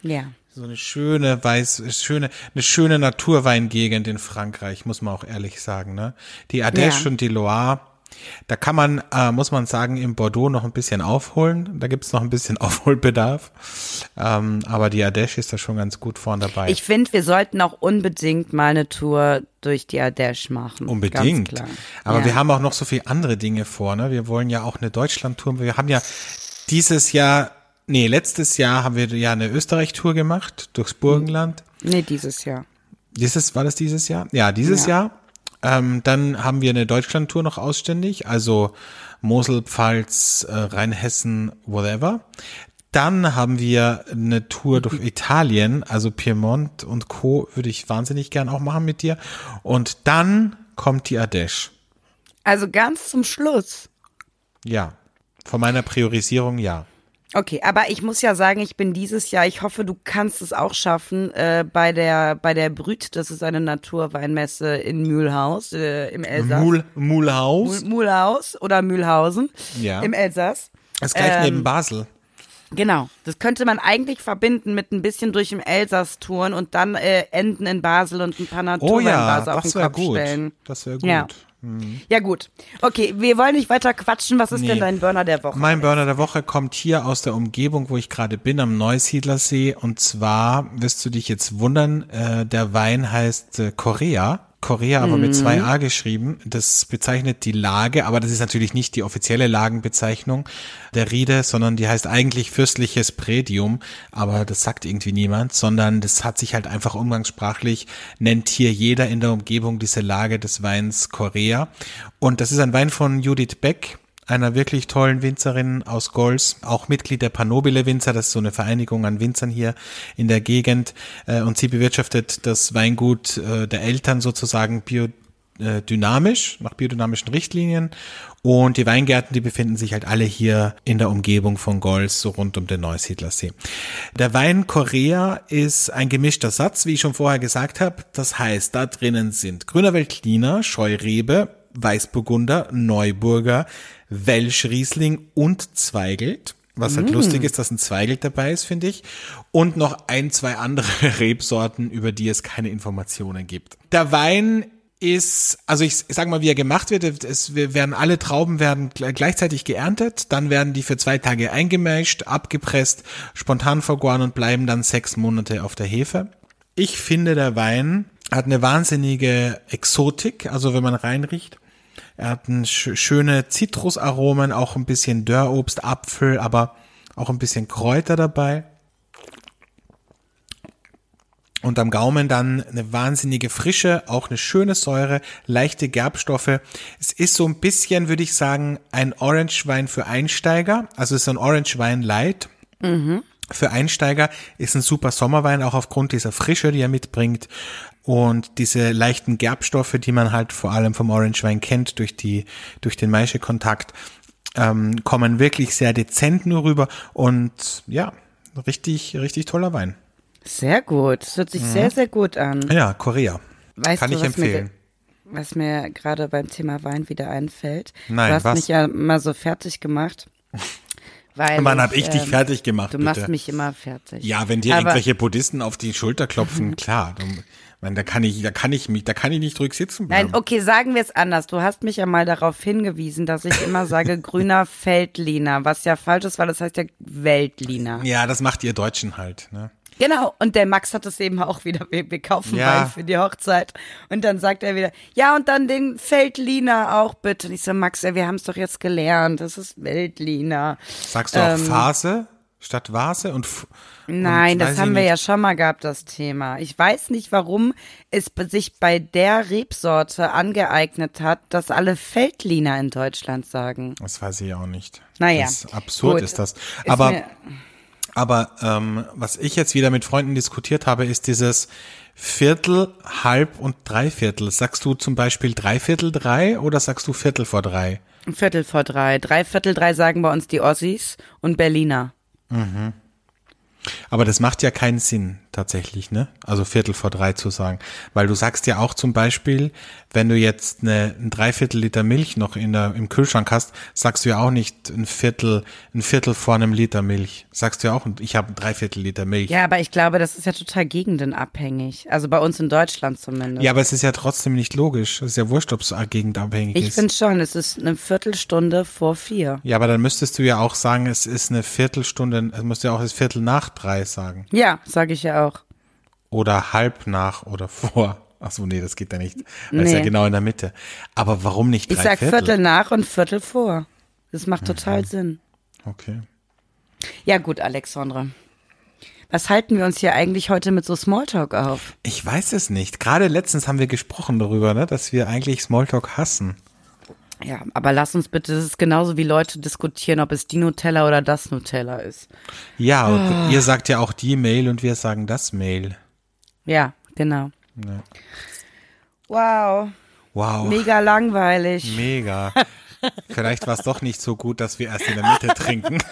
Ja. So eine schöne weiß, schöne, eine schöne Naturweingegend in Frankreich, muss man auch ehrlich sagen, ne? Die Ardèche ja. und die Loire, da kann man, äh, muss man sagen, im Bordeaux noch ein bisschen aufholen. Da gibt's noch ein bisschen *laughs* Aufholbedarf. Ähm, aber die Ardèche ist da schon ganz gut vorn dabei. Ich finde, wir sollten auch unbedingt mal eine Tour durch die Ardèche machen. Unbedingt. Aber ja. wir haben auch noch so viele andere Dinge vor. Ne? Wir wollen ja auch eine Deutschland-Tour. Wir haben ja dieses Jahr, nee, letztes Jahr haben wir ja eine Österreich-Tour gemacht durchs Burgenland. Nee, dieses Jahr. Dieses, war das dieses Jahr? Ja, dieses ja. Jahr. Ähm, dann haben wir eine Deutschlandtour noch ausständig, also Mosel, Pfalz, äh, Rheinhessen, whatever. Dann haben wir eine Tour durch Italien, also Piemont und Co. würde ich wahnsinnig gern auch machen mit dir. Und dann kommt die Ardèche. Also ganz zum Schluss. Ja. Von meiner Priorisierung ja. Okay, aber ich muss ja sagen, ich bin dieses Jahr, ich hoffe, du kannst es auch schaffen, äh, bei der bei der Brüt, das ist eine Naturweinmesse in Mühlhaus äh, im Elsass. Mühl- Mühlhaus oder Mühlhausen Ja. im Elsass. Das ist gleich Ähm, neben Basel. Genau, das könnte man eigentlich verbinden mit ein bisschen durch im Elsass touren und dann äh, enden in Basel und ein paar Oh ja, Naturweinbars auf das den wäre Kopf gut. stellen. Das wäre gut. Ja. Ja gut, okay, wir wollen nicht weiter quatschen. Was ist Nee. denn dein Burner der Woche? Mein Burner der Woche kommt hier aus der Umgebung, wo ich gerade bin, am Neusiedlersee. Und zwar wirst du dich jetzt wundern, äh, der Wein heißt äh, Korea. Korea aber mit zwei A geschrieben. Das bezeichnet die Lage, aber das ist natürlich nicht die offizielle Lagenbezeichnung der Riede, sondern die heißt eigentlich fürstliches Prädium, aber das sagt irgendwie niemand, sondern das hat sich halt einfach umgangssprachlich, nennt hier jeder in der Umgebung diese Lage des Weins Korea. Und das ist ein Wein von Judith Beck, einer wirklich tollen Winzerin aus Gols, auch Mitglied der Panobile Winzer, das ist so eine Vereinigung an Winzern hier in der Gegend. Äh, Und sie bewirtschaftet das Weingut äh, der Eltern sozusagen biodynamisch, nach biodynamischen Richtlinien. Und die Weingärten, die befinden sich halt alle hier in der Umgebung von Gols, so rund um den Neusiedlersee. Der Wein Korea ist ein gemischter Satz, wie ich schon vorher gesagt habe. Das heißt, da drinnen sind Grüner Veltliner, Scheurebe, Weißburgunder, Neuburger, Welschriesling und Zweigelt. Was halt lustig ist, dass ein Zweigelt dabei ist, finde ich. Und noch ein, zwei andere *laughs* Rebsorten, über die es keine Informationen gibt. Der Wein ist, also ich sag mal, wie er gemacht wird, es werden alle Trauben werden gle- gleichzeitig geerntet, dann werden die für zwei Tage eingemeischt, abgepresst, spontan vergoren und bleiben dann sechs Monate auf der Hefe. Ich finde, der Wein hat eine wahnsinnige Exotik, also wenn man reinriecht. Er hat ein sch schöne Zitrusaromen, auch ein bisschen Dörrobst, Apfel, aber auch ein bisschen Kräuter dabei. Und am Gaumen dann eine wahnsinnige Frische, auch eine schöne Säure, leichte Gerbstoffe. Es ist so ein bisschen, würde ich sagen, ein Orange-Wein für Einsteiger. Also es ist ein Orange-Wein Light. Für Einsteiger ist ein super Sommerwein, auch aufgrund dieser Frische, die er mitbringt. Und diese leichten Gerbstoffe, die man halt vor allem vom Orange-Wein kennt, durch die, durch den Maischekontakt, ähm, kommen wirklich sehr dezent nur rüber. Und ja, richtig, richtig toller Wein. Sehr gut, das hört sich sehr, sehr gut an. Ja, Korea. Weißt Kann du, ich empfehlen. was mir gerade beim Thema Wein wieder einfällt? Nein, du hast was? mich ja mal so fertig gemacht. *laughs* Weil Wann hab ich dich ähm, fertig gemacht, Du bitte? machst mich immer fertig. Ja, wenn dir Aber- irgendwelche Buddhisten auf die Schulter klopfen, *laughs* klar. Du, man, da kann ich, da kann ich mich, da kann ich nicht ruhig sitzen bleiben. Nein, okay, sagen wir es anders. Du hast mich ja mal darauf hingewiesen, dass ich immer sage *laughs* grüner Feldliner, was ja falsch ist, weil das heißt ja Weltliner. Ja, das macht ihr Deutschen halt, ne? Genau, und der Max hat es eben auch wieder, wir, wir kaufen Ja. Wein für die Hochzeit. Und dann sagt er wieder, ja, und dann den Feldliner auch bitte. Und ich so, Max, ey, wir haben es doch jetzt gelernt, das ist Weltliner. Sagst du auch Ähm, Phase statt Vase und F- Nein, und das haben wir nicht. ja schon mal gehabt, das Thema. Ich weiß nicht, warum es sich bei der Rebsorte angeeignet hat, dass alle Feldliner in Deutschland sagen. Das weiß ich auch nicht. Naja, Das ist absurd gut. ist das. Ist Aber mir- Aber ähm, was ich jetzt wieder mit Freunden diskutiert habe, ist dieses Viertel, Halb und Dreiviertel. Sagst du zum Beispiel Dreiviertel drei oder sagst du Viertel vor drei? Viertel vor drei. Drei Viertel drei sagen bei uns die Ossis und Berliner. Aber das macht ja keinen Sinn tatsächlich, ne? Also Viertel vor drei zu sagen. Weil du sagst ja auch zum Beispiel, wenn du jetzt eine, ein Dreiviertel Liter Milch noch in der, im Kühlschrank hast, sagst du ja auch nicht ein Viertel, ein Viertel vor einem Liter Milch. Sagst du ja auch, ich habe ein Dreiviertel Liter Milch. Ja, aber ich glaube, das ist ja total gegendenabhängig. Also bei uns in Deutschland zumindest. Ja, aber es ist ja trotzdem nicht logisch. Es ist ja wurscht, ob es gegendabhängig ich ist. finde schon, es ist eine Viertelstunde vor vier. Ja, aber dann müsstest du ja auch sagen, es ist eine Viertelstunde, es müsste ja auch das Viertel nach drei sagen. Ja, sage ich ja auch. Oder halb nach oder vor. Ach so, nee, das geht ja nicht. Weil es ja Nee. genau in der Mitte. Aber warum nicht Ich drei sag Viertel? Viertel nach und Viertel vor. Das macht total Sinn. Okay. Ja gut, Alexandra. Was halten wir uns hier eigentlich heute mit so Smalltalk auf? Ich weiß es nicht. Gerade letztens haben wir gesprochen darüber, ne, dass wir eigentlich Smalltalk hassen. Ja, aber lass uns bitte, das ist genauso wie Leute diskutieren, ob es die Nutella oder das Nutella ist. Ja, und Ah. ihr sagt ja auch die Mail und wir sagen das Mail. Ja, genau. Ja. Wow, Wow. mega langweilig. Mega. *laughs* Vielleicht war es doch nicht so gut, dass wir erst in der Mitte trinken. *laughs*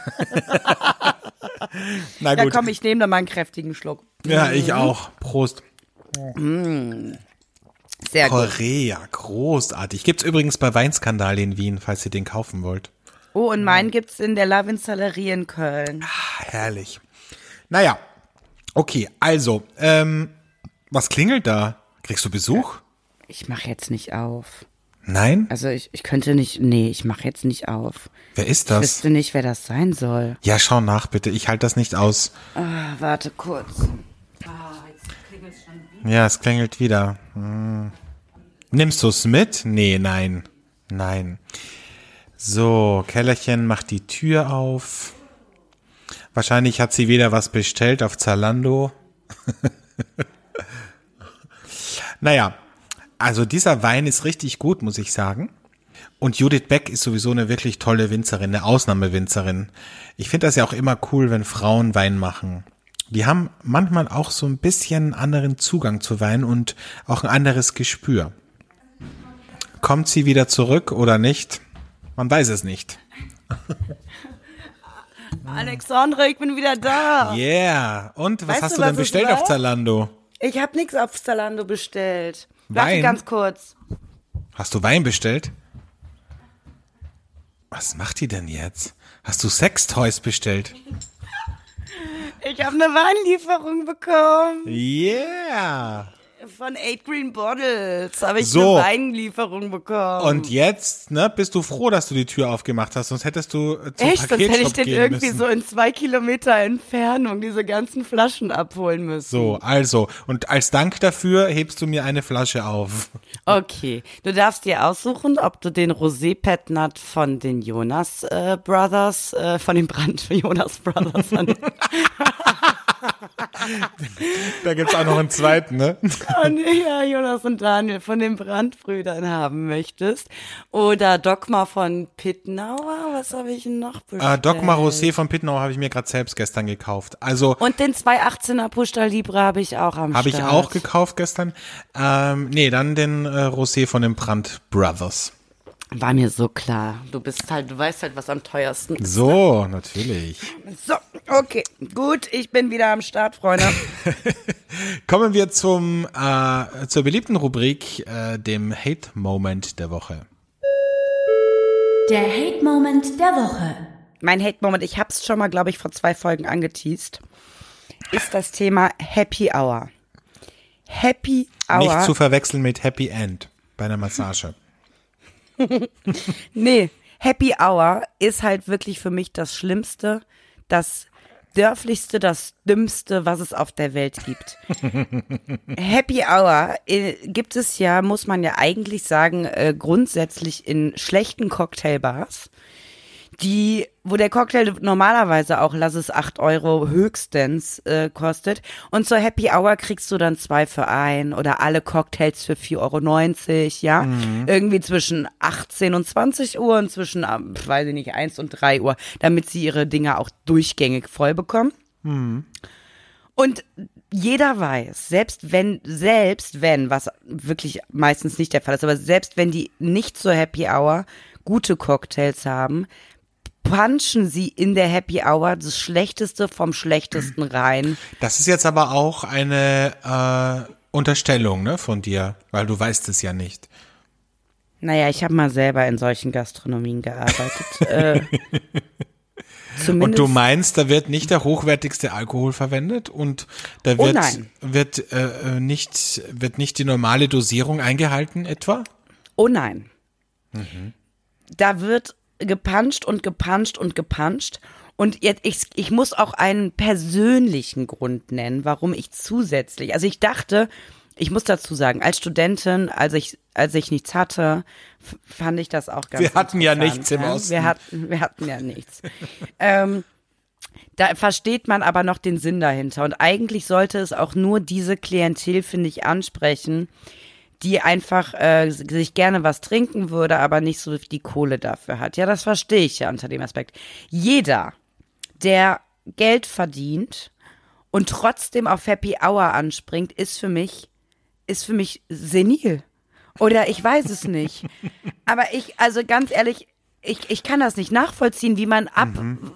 Na Ja, gut. komm, ich nehme da mal einen kräftigen Schluck. Ja, ich auch. Prost. Sehr gut. Korea, großartig. Gibt's übrigens bei Weinskandal in Wien, falls ihr den kaufen wollt. Oh, und meinen gibt's in der Lavinzalerie in Köln. Ah, herrlich. Naja, okay, also, ähm, was klingelt da? Kriegst du Besuch? Ich mache jetzt nicht auf. Nein? Also ich, ich könnte nicht, nee, ich mache jetzt nicht auf. Wer ist Ich das? wüsste nicht, wer das sein soll. Ja, schau nach, bitte. Ich halte das nicht aus. Ah, warte kurz. Ja, es klingelt wieder. Hm. Nimmst du es mit? Nee, nein. Nein. So, Kellerchen macht die Tür auf. Wahrscheinlich hat sie wieder was bestellt auf Zalando. *laughs* *laughs* naja, also dieser Wein ist richtig gut, muss ich sagen. Und Judith Beck ist sowieso eine wirklich tolle Winzerin, eine Ausnahmewinzerin. Ich finde das ja auch immer cool, wenn Frauen Wein machen. Die haben manchmal auch so ein bisschen anderen Zugang zu Wein und auch ein anderes Gespür. Kommt sie wieder zurück oder nicht? Man weiß es nicht. *laughs* Alexandre, ich bin wieder da. Yeah. Und was Weißt hast du, du denn bestellt auf Zalando? Ich habe nichts auf Zalando bestellt. Warte Wein? ganz kurz. Hast du Wein bestellt? Was macht die denn jetzt? Hast du Sextoys bestellt? Ich habe eine Weinlieferung bekommen. Yeah. Von Eight Green Bottles habe ich So. eine Weinlieferung bekommen. Und jetzt, ne, bist du froh, dass du die Tür aufgemacht hast, sonst hättest du äh, zum Echt, sonst hätte ich den irgendwie müssen. so in zwei Kilometer Entfernung diese ganzen Flaschen abholen müssen. So, also, und als Dank dafür hebst du mir eine Flasche auf. *laughs* Okay, du darfst dir aussuchen, ob du den Rosé Petnat von den Jonas äh, Brothers, äh, von den Brand *laughs* Jonas Brothers, von, *laughs* *laughs* Da gibt's auch noch einen zweiten, ne? *laughs* von ja, Jonas und Daniel von den Brandbrüdern haben möchtest. Oder Dogma von Pittnauer, was habe ich noch bestellt? Äh, Dogma Rosé von Pittenau habe ich mir gerade selbst gestern gekauft. Also, Und den 218er Pushta Libre habe ich auch am habe ich Start. auch gekauft gestern. Ähm, nee, dann den äh, Rosé von den Brandt Brothers. War mir so klar. Du bist halt, du weißt halt, was am teuersten ist. So, natürlich. So, okay, gut, ich bin wieder am Start, Freunde. *laughs* Kommen wir zum äh, zur beliebten Rubrik, äh, dem Hate Moment der Woche. Der Hate Moment der Woche. mein Hate-Moment, ich hab's schon mal, glaube ich, vor zwei Folgen angeteased, ist das Thema Happy Hour. Happy Hour. Nicht zu verwechseln mit Happy End bei einer Massage. *laughs* nee, Happy Hour ist halt wirklich für mich das Schlimmste, das dörflichste, das dümmste, was es auf der Welt gibt. *laughs* Happy Hour äh, gibt es ja, muss man ja eigentlich sagen, äh, grundsätzlich in schlechten Cocktailbars, die, wo der Cocktail normalerweise auch, lass es 8 Euro höchstens äh, kostet. Und zur Happy Hour kriegst du dann zwei für ein oder alle Cocktails für 4,90 Euro, ja. Irgendwie zwischen 18 und 20 Uhr und zwischen, ähm, weiß ich nicht, 1 und 3 Uhr, damit sie ihre Dinger auch durchgängig voll bekommen. Und jeder weiß, selbst wenn, selbst wenn, was wirklich meistens nicht der Fall ist, aber selbst wenn die nicht zur Happy Hour gute Cocktails haben, punchen sie in der Happy Hour das Schlechteste vom Schlechtesten rein. Das ist jetzt aber auch eine äh, Unterstellung ne, von dir, weil du weißt es ja nicht. Naja, ich habe mal selber in solchen Gastronomien gearbeitet. äh, *laughs* Und du meinst, da wird nicht der hochwertigste Alkohol verwendet und da Oh wird, nein. wird, äh, äh, nicht, wird nicht die normale Dosierung eingehalten etwa? Oh nein. Da wird gepuncht und gepuncht und gepuncht. Und jetzt, ich, ich muss auch einen persönlichen Grund nennen, warum ich zusätzlich, also ich dachte, ich muss dazu sagen, als Studentin, als ich, als ich nichts hatte, fand ich das auch ganz Wir hatten ja nichts im Osten. Wir hatten, wir hatten ja nichts. *laughs* ähm, da versteht man aber noch den Sinn dahinter. Und eigentlich sollte es auch nur diese Klientel, finde ich, ansprechen, die einfach äh, sich gerne was trinken würde, aber nicht so die Kohle dafür hat. Ja, das verstehe ich ja unter dem Aspekt. Jeder, der Geld verdient und trotzdem auf Happy Hour anspringt, ist für mich, ist für mich senil. Oder ich weiß es nicht. *laughs* Aber ich, also ganz ehrlich, ich, ich kann das nicht nachvollziehen, wie man ab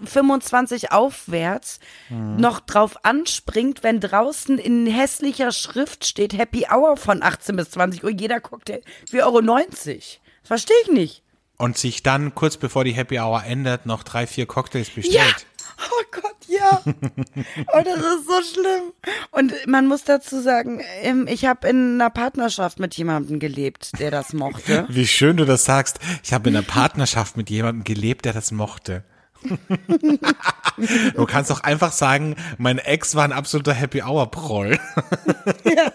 25 aufwärts noch drauf anspringt, wenn draußen in hässlicher Schrift steht Happy Hour von 18 bis 20 Uhr, jeder Cocktail 4,90 Euro. Das verstehe ich nicht. Und sich dann kurz bevor die Happy Hour endet noch drei, vier Cocktails bestellt. Oh Gott, ja. Oh, das ist so schlimm. Und man muss dazu sagen, ähm, ich habe in einer Partnerschaft mit jemandem gelebt, der das mochte. *laughs* Wie schön du das sagst. Ich habe in einer Partnerschaft mit jemandem gelebt, der das mochte. *laughs* du kannst auch einfach sagen, mein Ex war ein absoluter Happy Hour Proll. ja.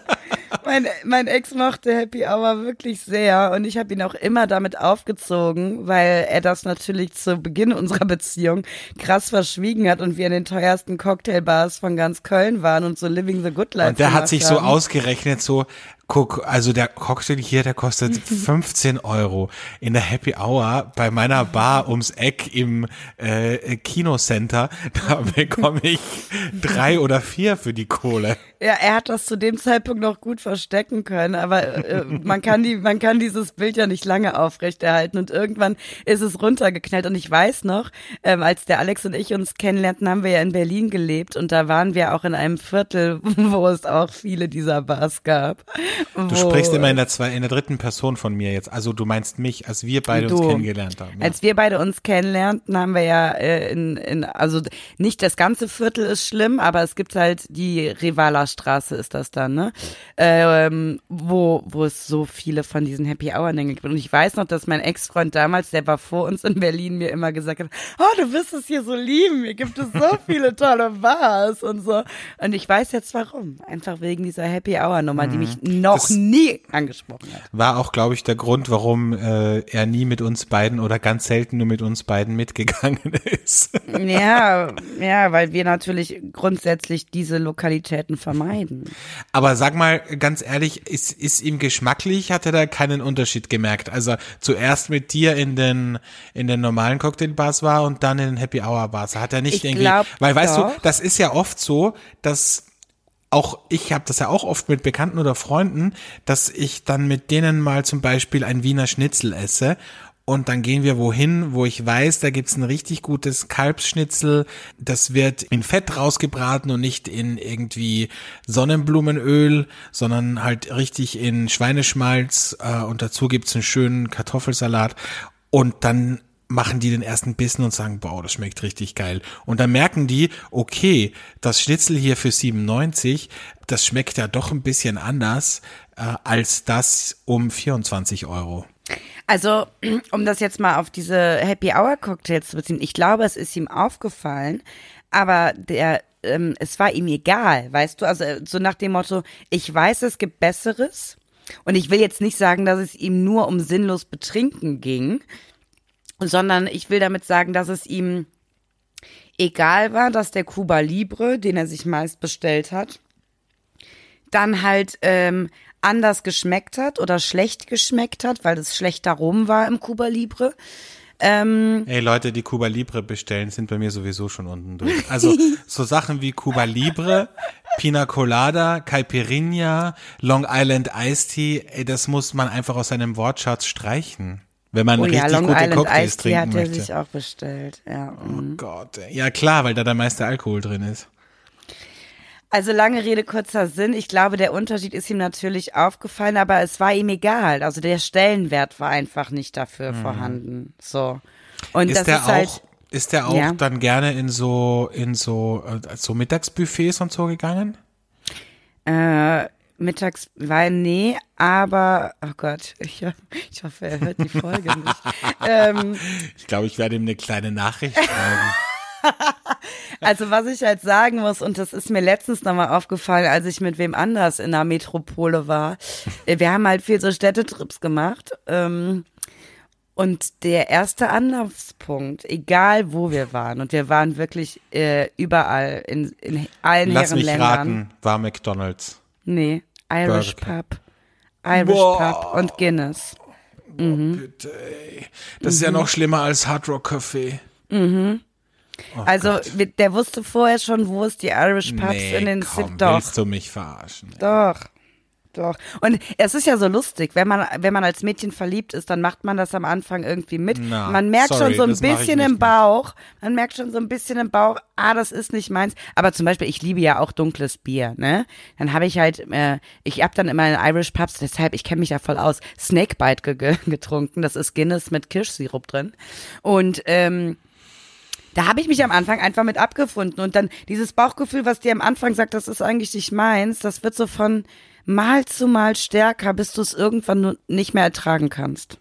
Mein, mein Ex mochte Happy Hour wirklich sehr und ich habe ihn auch immer damit aufgezogen, weil er das natürlich zu Beginn unserer Beziehung krass verschwiegen hat und wir in den teuersten Cocktailbars von ganz Köln waren und so Living the Good Life. Und der hat sich haben. so ausgerechnet, so, guck, also der Cocktail hier, der kostet *laughs* 15 Euro. In der Happy Hour bei meiner Bar ums Eck im äh, Kinocenter, *laughs* da *laughs* bekomme ich drei oder vier für die Kohle. Ja, er hat das zu dem Zeitpunkt noch gut verstecken können, aber äh, man kann die, man kann dieses Bild ja nicht lange aufrechterhalten und irgendwann ist es runtergeknallt und ich weiß noch, ähm, als der Alex und ich uns kennenlernten, haben wir ja in Berlin gelebt und da waren wir auch in einem Viertel, wo es auch viele dieser Bars gab. Du sprichst immer in der zwei, in der dritten Person von mir jetzt. Also du meinst mich, als wir beide uns Du. kennengelernt haben. Ja. Als wir beide uns kennenlernten, haben wir ja äh, in, in, also nicht das ganze Viertel ist schlimm, aber es gibt halt die Rivala Straße ist das dann, ne? Ähm, wo, wo es so viele von diesen Happy Hour Dingen gibt. Und ich weiß noch, dass mein Ex-Freund damals, der war vor uns in Berlin, mir immer gesagt hat, oh, du wirst es hier so lieben, hier gibt es so viele tolle Bars und so. Und ich weiß jetzt warum. Einfach wegen dieser Happy Hour Nummer, die mich noch nie angesprochen hat. War auch, glaube ich, der Grund, warum äh, er nie mit uns beiden oder ganz selten nur mit uns beiden mitgegangen *laughs* ist. Ja, ja, weil wir natürlich grundsätzlich diese Lokalitäten vermeiden. Aber sag mal ganz ehrlich, ist, ist ihm geschmacklich, hat er da keinen Unterschied gemerkt? Also zuerst mit dir in den, in den normalen Cocktailbars war und dann in den Happy Hour Bars. Hat er nicht Ich irgendwie, weil weißt doch. du, das ist ja oft so, dass auch ich habe das ja auch oft mit Bekannten oder Freunden, dass ich dann mit denen mal zum Beispiel ein Wiener Schnitzel esse und dann gehen wir wohin, wo ich weiß, da gibt's ein richtig gutes Kalbsschnitzel. Das wird in Fett rausgebraten und nicht in irgendwie Sonnenblumenöl, sondern halt richtig in Schweineschmalz äh, und dazu gibt's einen schönen Kartoffelsalat und dann machen die den ersten Bissen und sagen, boah, das schmeckt richtig geil. Und dann merken die, okay, das Schnitzel hier für 97, das schmeckt ja doch ein bisschen anders äh, als das um 24 Euro. Also, *clears throat* um das jetzt mal auf diese Happy Hour Cocktails zu beziehen, ich glaube, es ist ihm aufgefallen, aber der, ähm, es war ihm egal, weißt du? Also äh, so nach dem Motto, ich weiß, es gibt Besseres. Und ich will jetzt nicht sagen, dass es ihm nur um sinnlos Betrinken ging, sondern ich will damit sagen, dass es ihm egal war, dass der Cuba Libre, den er sich meist bestellt hat, dann halt ähm, anders geschmeckt hat oder schlecht geschmeckt hat, weil es schlechter Rum war im Cuba Libre. Ähm, Ey Leute, die Cuba Libre bestellen, sind bei mir sowieso schon unten durch. Also *laughs* so Sachen wie Cuba Libre, Pina Colada, Caipirinha, Long Island Iced Tea, ey, das muss man einfach aus seinem Wortschatz streichen. Wenn man oh ja, richtig Long gute Island Cocktails Iced Tea hat trinken er möchte. sich auch bestellt. Ja. mhm. Oh Gott, ey. ja klar, weil da der meiste Alkohol drin ist. Also lange Rede, kurzer Sinn. Ich glaube, der Unterschied ist ihm natürlich aufgefallen, aber es war ihm egal. Also der Stellenwert war einfach nicht dafür vorhanden. So. Und Mhm. Ist das der ist halt. auch, ist der auch Ja. dann gerne in so, in so, äh, so Mittagsbuffets und so gegangen? Äh, mittags, weil, nee, aber, oh Gott, ich, ich hoffe, er hört die Folge nicht. *laughs* ähm, Ich glaube, ich werde ihm eine kleine Nachricht schreiben. *laughs* also was ich halt sagen muss, und das ist mir letztens nochmal aufgefallen, als ich mit wem anders in der Metropole war, *laughs* wir haben halt viel so Städtetrips gemacht, ähm, und der erste Anlaufspunkt, egal wo wir waren, und wir waren wirklich äh, überall in, in allen Lass mich Herrenländern. raten, war McDonald's. Nee, Irish Pub. Irish Boah. Pub und Guinness. Bitte, ey. Das ist ja noch schlimmer als Hard Rock Café. also mit- der wusste vorher schon, wo es die Irish Pubs Nee, in den komm, Sit- Doch, willst du mich verarschen? doch, Doch. Und es ist ja so lustig, wenn man, wenn man als Mädchen verliebt ist, dann macht man das am Anfang irgendwie mit. Na, man merkt sorry, schon so ein bisschen im. Bauch, man merkt schon so ein bisschen im Bauch, ah, das ist nicht meins. Aber zum Beispiel, ich liebe ja auch dunkles Bier, ne? Dann habe ich halt, äh, ich hab dann immer in Irish Pubs, deshalb, ich kenne mich da voll aus, Snakebite ge getrunken. Das ist Guinness mit Kirschsirup drin. Und, ähm, da habe ich mich am Anfang einfach mit abgefunden. Und dann dieses Bauchgefühl, was dir am Anfang sagt, das ist eigentlich nicht meins, das wird so von Mal zu Mal stärker, bis du es irgendwann nicht mehr ertragen kannst.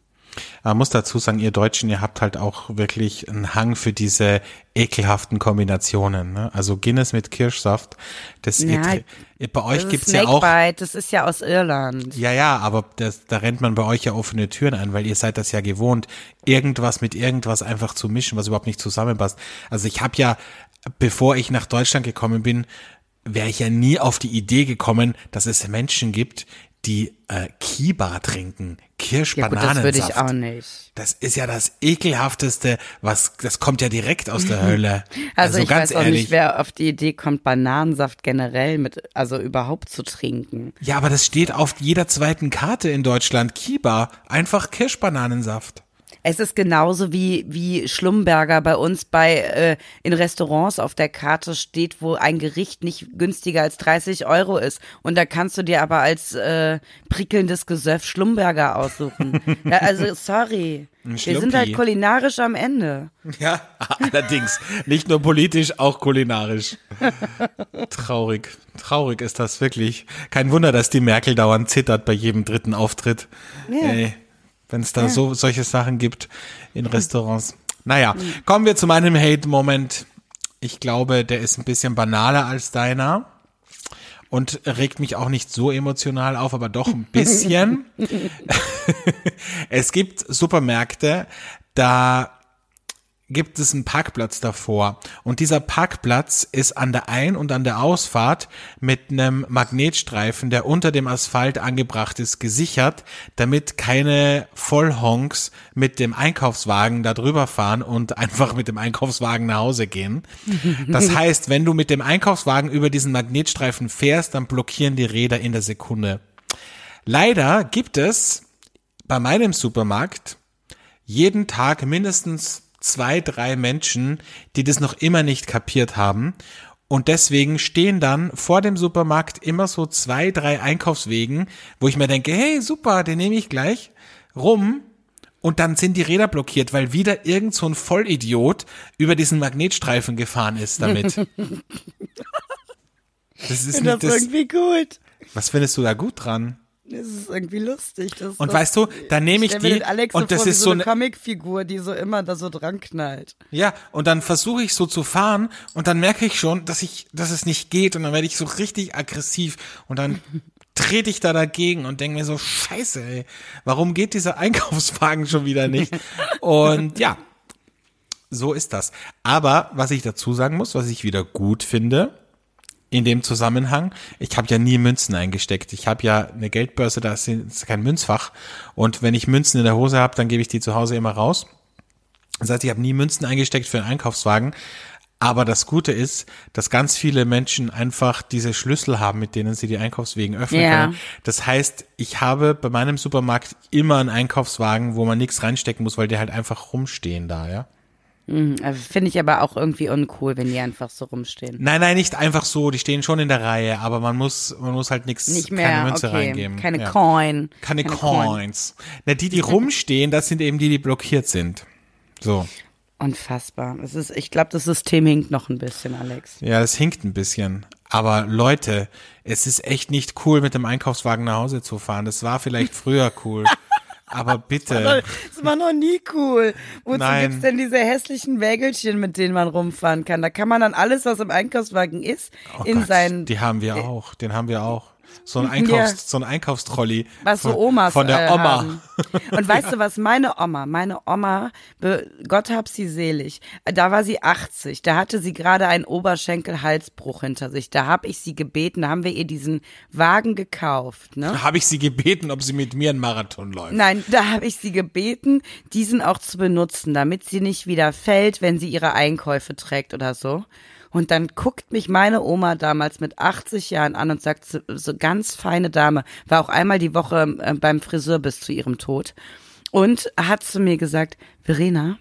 Man muss dazu sagen, ihr Deutschen, ihr habt halt auch wirklich einen Hang für diese ekelhaften Kombinationen. Ne? Also Guinness mit Kirschsaft, das Ja, ihr, bei euch gibt's ja auch. Das ist ja aus Irland. Ja, ja, aber das, da rennt man bei euch ja offene Türen ein, weil ihr seid das ja gewohnt, irgendwas mit irgendwas einfach zu mischen, was überhaupt nicht zusammenpasst. Also ich habe ja, bevor ich nach Deutschland gekommen bin, wäre ich ja nie auf die Idee gekommen, dass es Menschen gibt, die äh, Kiba trinken, Ja gut, das würde ich Kirschbananensaft. auch nicht. Das ist ja das ekelhafteste, was das kommt ja direkt aus der Hölle. *laughs* Also, ich ganz weiß auch ehrlich. nicht, wer auf die Idee kommt, Bananensaft generell mit, also überhaupt zu trinken. ja, aber das steht auf jeder zweiten Karte in Deutschland. Kiba, einfach Kirschbananensaft. Es ist genauso wie, wie Schlumberger bei uns bei äh, in Restaurants auf der Karte steht, wo ein Gericht nicht günstiger als 30 Euro ist. Und da kannst du dir aber als äh, prickelndes Gesöff Schlumberger aussuchen. *laughs* ja, also sorry. Wir sind halt kulinarisch am Ende. Ja, *laughs* allerdings. Nicht nur politisch, auch kulinarisch. Traurig. Traurig ist das wirklich. Kein Wunder, dass die Merkel dauernd zittert bei jedem dritten Auftritt. Ja. Wenn es da so solche Sachen gibt in Restaurants. Naja, kommen wir zu meinem Hate-Moment. Ich glaube, der ist ein bisschen banaler als deiner. Und regt mich auch nicht so emotional auf, aber doch ein bisschen. *laughs* *laughs* es gibt Supermärkte, da gibt es einen Parkplatz davor. Und dieser Parkplatz ist an der Ein- und an der Ausfahrt mit einem Magnetstreifen, der unter dem Asphalt angebracht ist, gesichert, damit keine Vollhonks mit dem Einkaufswagen da drüber fahren und einfach mit dem Einkaufswagen nach Hause gehen. Das *laughs* heißt, wenn du mit dem Einkaufswagen über diesen Magnetstreifen fährst, dann blockieren die Räder in der Sekunde. Leider gibt es bei meinem Supermarkt jeden Tag mindestens zwei, drei Menschen, die das noch immer nicht kapiert haben. Und deswegen stehen dann vor dem Supermarkt immer so zwei, drei Einkaufswegen, wo ich mir denke, hey, super, den nehme ich gleich rum. Und dann sind die Räder blockiert, weil wieder irgend so ein Vollidiot über diesen Magnetstreifen gefahren ist damit. *laughs* Das ist nicht das, irgendwie gut. was findest du da gut dran? Das ist irgendwie lustig. Und weißt du, dann nehme ich mir die und so das vor, ist so eine eine Comicfigur, die so immer da so dran knallt. Ja, und dann versuche ich so zu fahren und dann merke ich schon, dass ich, dass es nicht geht und dann werde ich so richtig aggressiv und dann *laughs* trete ich da dagegen und denke mir so, scheiße, ey, warum geht dieser Einkaufswagen schon wieder nicht? *laughs* Und ja, so ist das. Aber was ich dazu sagen muss, was ich wieder gut finde, in dem Zusammenhang, ich habe ja nie Münzen eingesteckt. Ich habe ja eine Geldbörse, da ist kein Münzfach. Und wenn ich Münzen in der Hose habe, dann gebe ich die zu Hause immer raus. Das heißt, ich habe nie Münzen eingesteckt für einen Einkaufswagen. Aber das Gute ist, dass ganz viele Menschen einfach diese Schlüssel haben, mit denen sie die Einkaufswegen öffnen Ja. können. Das heißt, ich habe bei meinem Supermarkt immer einen Einkaufswagen, wo man nichts reinstecken muss, weil die halt einfach rumstehen da, ja. Also Finde ich aber auch irgendwie uncool, wenn die einfach so rumstehen. Nein, nein, nicht einfach so, die stehen schon in der Reihe, aber man muss, man muss halt nichts, Nicht mehr, keine Münze okay. reingeben. Keine ja. Coin. Keine, Coin. Coins. Na, die, die rumstehen, das sind eben die, die blockiert sind. So. Unfassbar. Es ist, ich glaube, das System hinkt noch ein bisschen, Alex. Ja, das hinkt ein bisschen. Aber Leute, es ist echt nicht cool, mit dem Einkaufswagen nach Hause zu fahren. Das war vielleicht früher cool. Aber *laughs* bitte. Das war noch nie cool. Wozu Nein. gibt's denn diese hässlichen Wägelchen, mit denen man rumfahren kann? Da kann man dann alles, was im Einkaufswagen ist, Oh in Gott, seinen die haben wir auch. Den haben wir auch. So ein Einkaufs, Ja. so ein Einkaufstrolli. was so von, Omas Von der äh, Oma. Haben. Und *laughs* weißt du was, meine Oma, meine Oma, Gott hab sie selig, da war sie 80, da hatte sie gerade einen Oberschenkel-Halsbruch hinter sich. Da hab ich sie gebeten, da haben wir ihr diesen Wagen gekauft, ne? Da habe ich sie gebeten, ob sie mit mir einen Marathon läuft. Nein, da habe ich sie gebeten, diesen auch zu benutzen, damit sie nicht wieder fällt, wenn sie ihre Einkäufe trägt oder so. Und dann guckt mich meine Oma damals mit 80 Jahren an und sagt, so, so ganz feine Dame, war auch einmal die Woche äh, beim Friseur bis zu ihrem Tod. Und hat zu mir gesagt, Verena,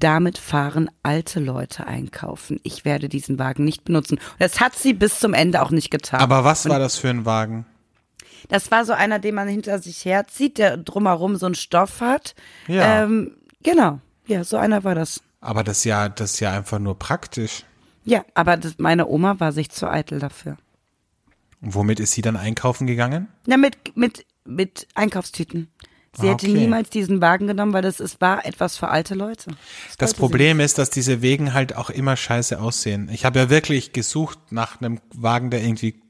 damit fahren alte Leute einkaufen. Ich werde diesen Wagen nicht benutzen. Und das hat sie bis zum Ende auch nicht getan. Aber was war das für ein Wagen? Das war so einer, den man hinter sich herzieht, der drumherum so einen Stoff hat. Ja. Ähm, genau. Ja, so einer war das. Aber das ist ja, das ist ja einfach nur praktisch. Ja, aber das, meine Oma war sich zu eitel dafür. Und womit ist sie dann einkaufen gegangen? Ja, mit, mit, mit Einkaufstüten. Sie Ah, hätte okay. niemals diesen Wagen genommen, weil das ist, war etwas für alte Leute. Das sie Problem ist, dass diese Wegen halt auch immer scheiße aussehen. Ich habe ja wirklich gesucht nach einem Wagen, der irgendwie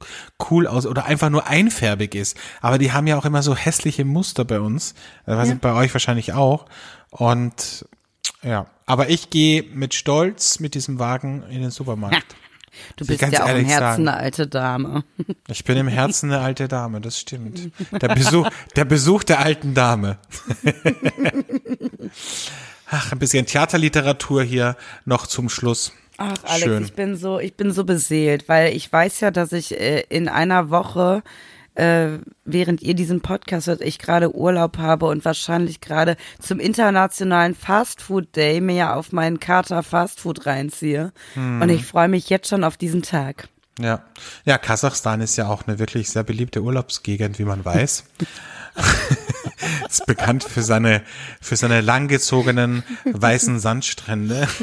cool aus oder einfach nur einfärbig ist. Aber die haben ja auch immer so hässliche Muster bei uns. Was Ja. bei euch wahrscheinlich auch. Und ja, aber ich gehe mit Stolz mit diesem Wagen in den Supermarkt. *laughs* Du bist ja auch im Herzen sagen. eine alte Dame. *laughs* Ich bin im Herzen eine alte Dame, das stimmt. Der Besuch, der Besuch der alten Dame. *laughs* Ach, ein bisschen Theaterliteratur hier noch zum Schluss. Ach, Alex, Schön. ich bin so, ich bin so beseelt, weil ich weiß ja, dass ich äh, in einer Woche, äh, während ihr diesen Podcast hört, ich gerade Urlaub habe und wahrscheinlich gerade zum internationalen Fastfood Day mir ja auf meinen Kater Fastfood reinziehe. Hm. Und ich freue mich jetzt schon auf diesen Tag. Ja. Ja, Kasachstan ist ja auch eine wirklich sehr beliebte Urlaubsgegend, wie man weiß. *laughs* ist bekannt für seine, für seine langgezogenen weißen Sandstrände. *laughs*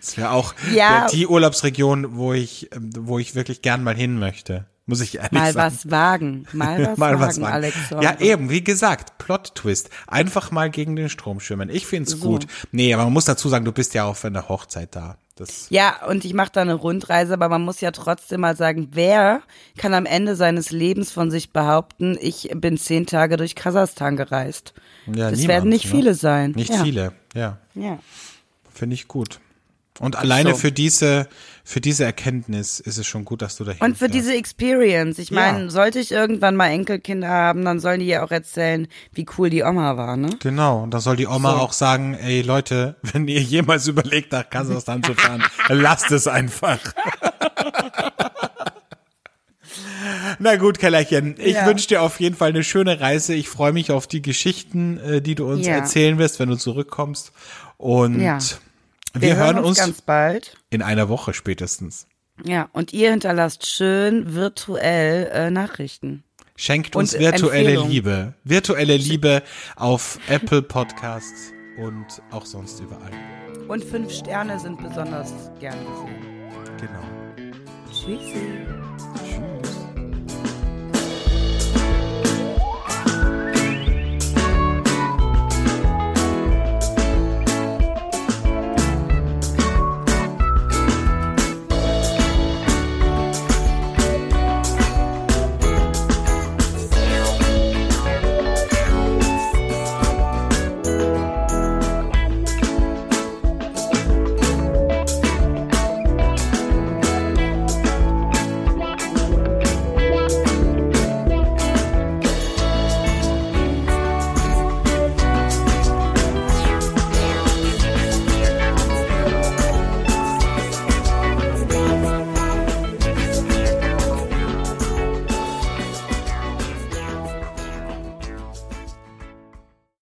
Das wäre auch Ja. die Urlaubsregion, wo ich, wo ich wirklich gern mal hin möchte. Muss ich ehrlich Mal sagen. was wagen, mal *laughs* was mal wagen, was machen. Alex. Ja, eben, wie gesagt, Plot-Twist. Einfach mal gegen den Strom schwimmen. Ich find's So. gut. Nee, aber man muss dazu sagen, du bist ja auch für eine Hochzeit da. Das, Ja, und ich mache da eine Rundreise, aber man muss ja trotzdem mal sagen, wer kann am Ende seines Lebens von sich behaupten, ich bin zehn Tage durch Kasachstan gereist. ja, das niemand, werden nicht ne? viele sein. Nicht ja. viele, ja. Ja. Finde ich gut. Und alleine So. für diese, für diese Erkenntnis ist es schon gut, dass du dahin Und für diese Experience. Ich meine, Ja. sollte ich irgendwann mal Enkelkinder haben, dann sollen die ja auch erzählen, wie cool die Oma war, ne? Genau, und da soll die Oma So. auch sagen, ey Leute, wenn ihr jemals *laughs* überlegt, nach Kasachstan zu fahren, *laughs* lasst es einfach. *laughs* Na gut, Kellerchen, ich Ja. wünsche dir auf jeden Fall eine schöne Reise. Ich freue mich auf die Geschichten, äh, die du uns Ja. erzählen wirst, wenn du zurückkommst. Und Ja. wir, hören uns ganz bald. in einer Woche spätestens. Ja, und ihr hinterlasst schön virtuell äh, Nachrichten. Schenkt uns Und virtuelle. Liebe. Virtuelle Liebe auf Apple Podcasts und auch sonst überall. Und fünf Sterne sind besonders gern gesehen. Genau. Tschüssi.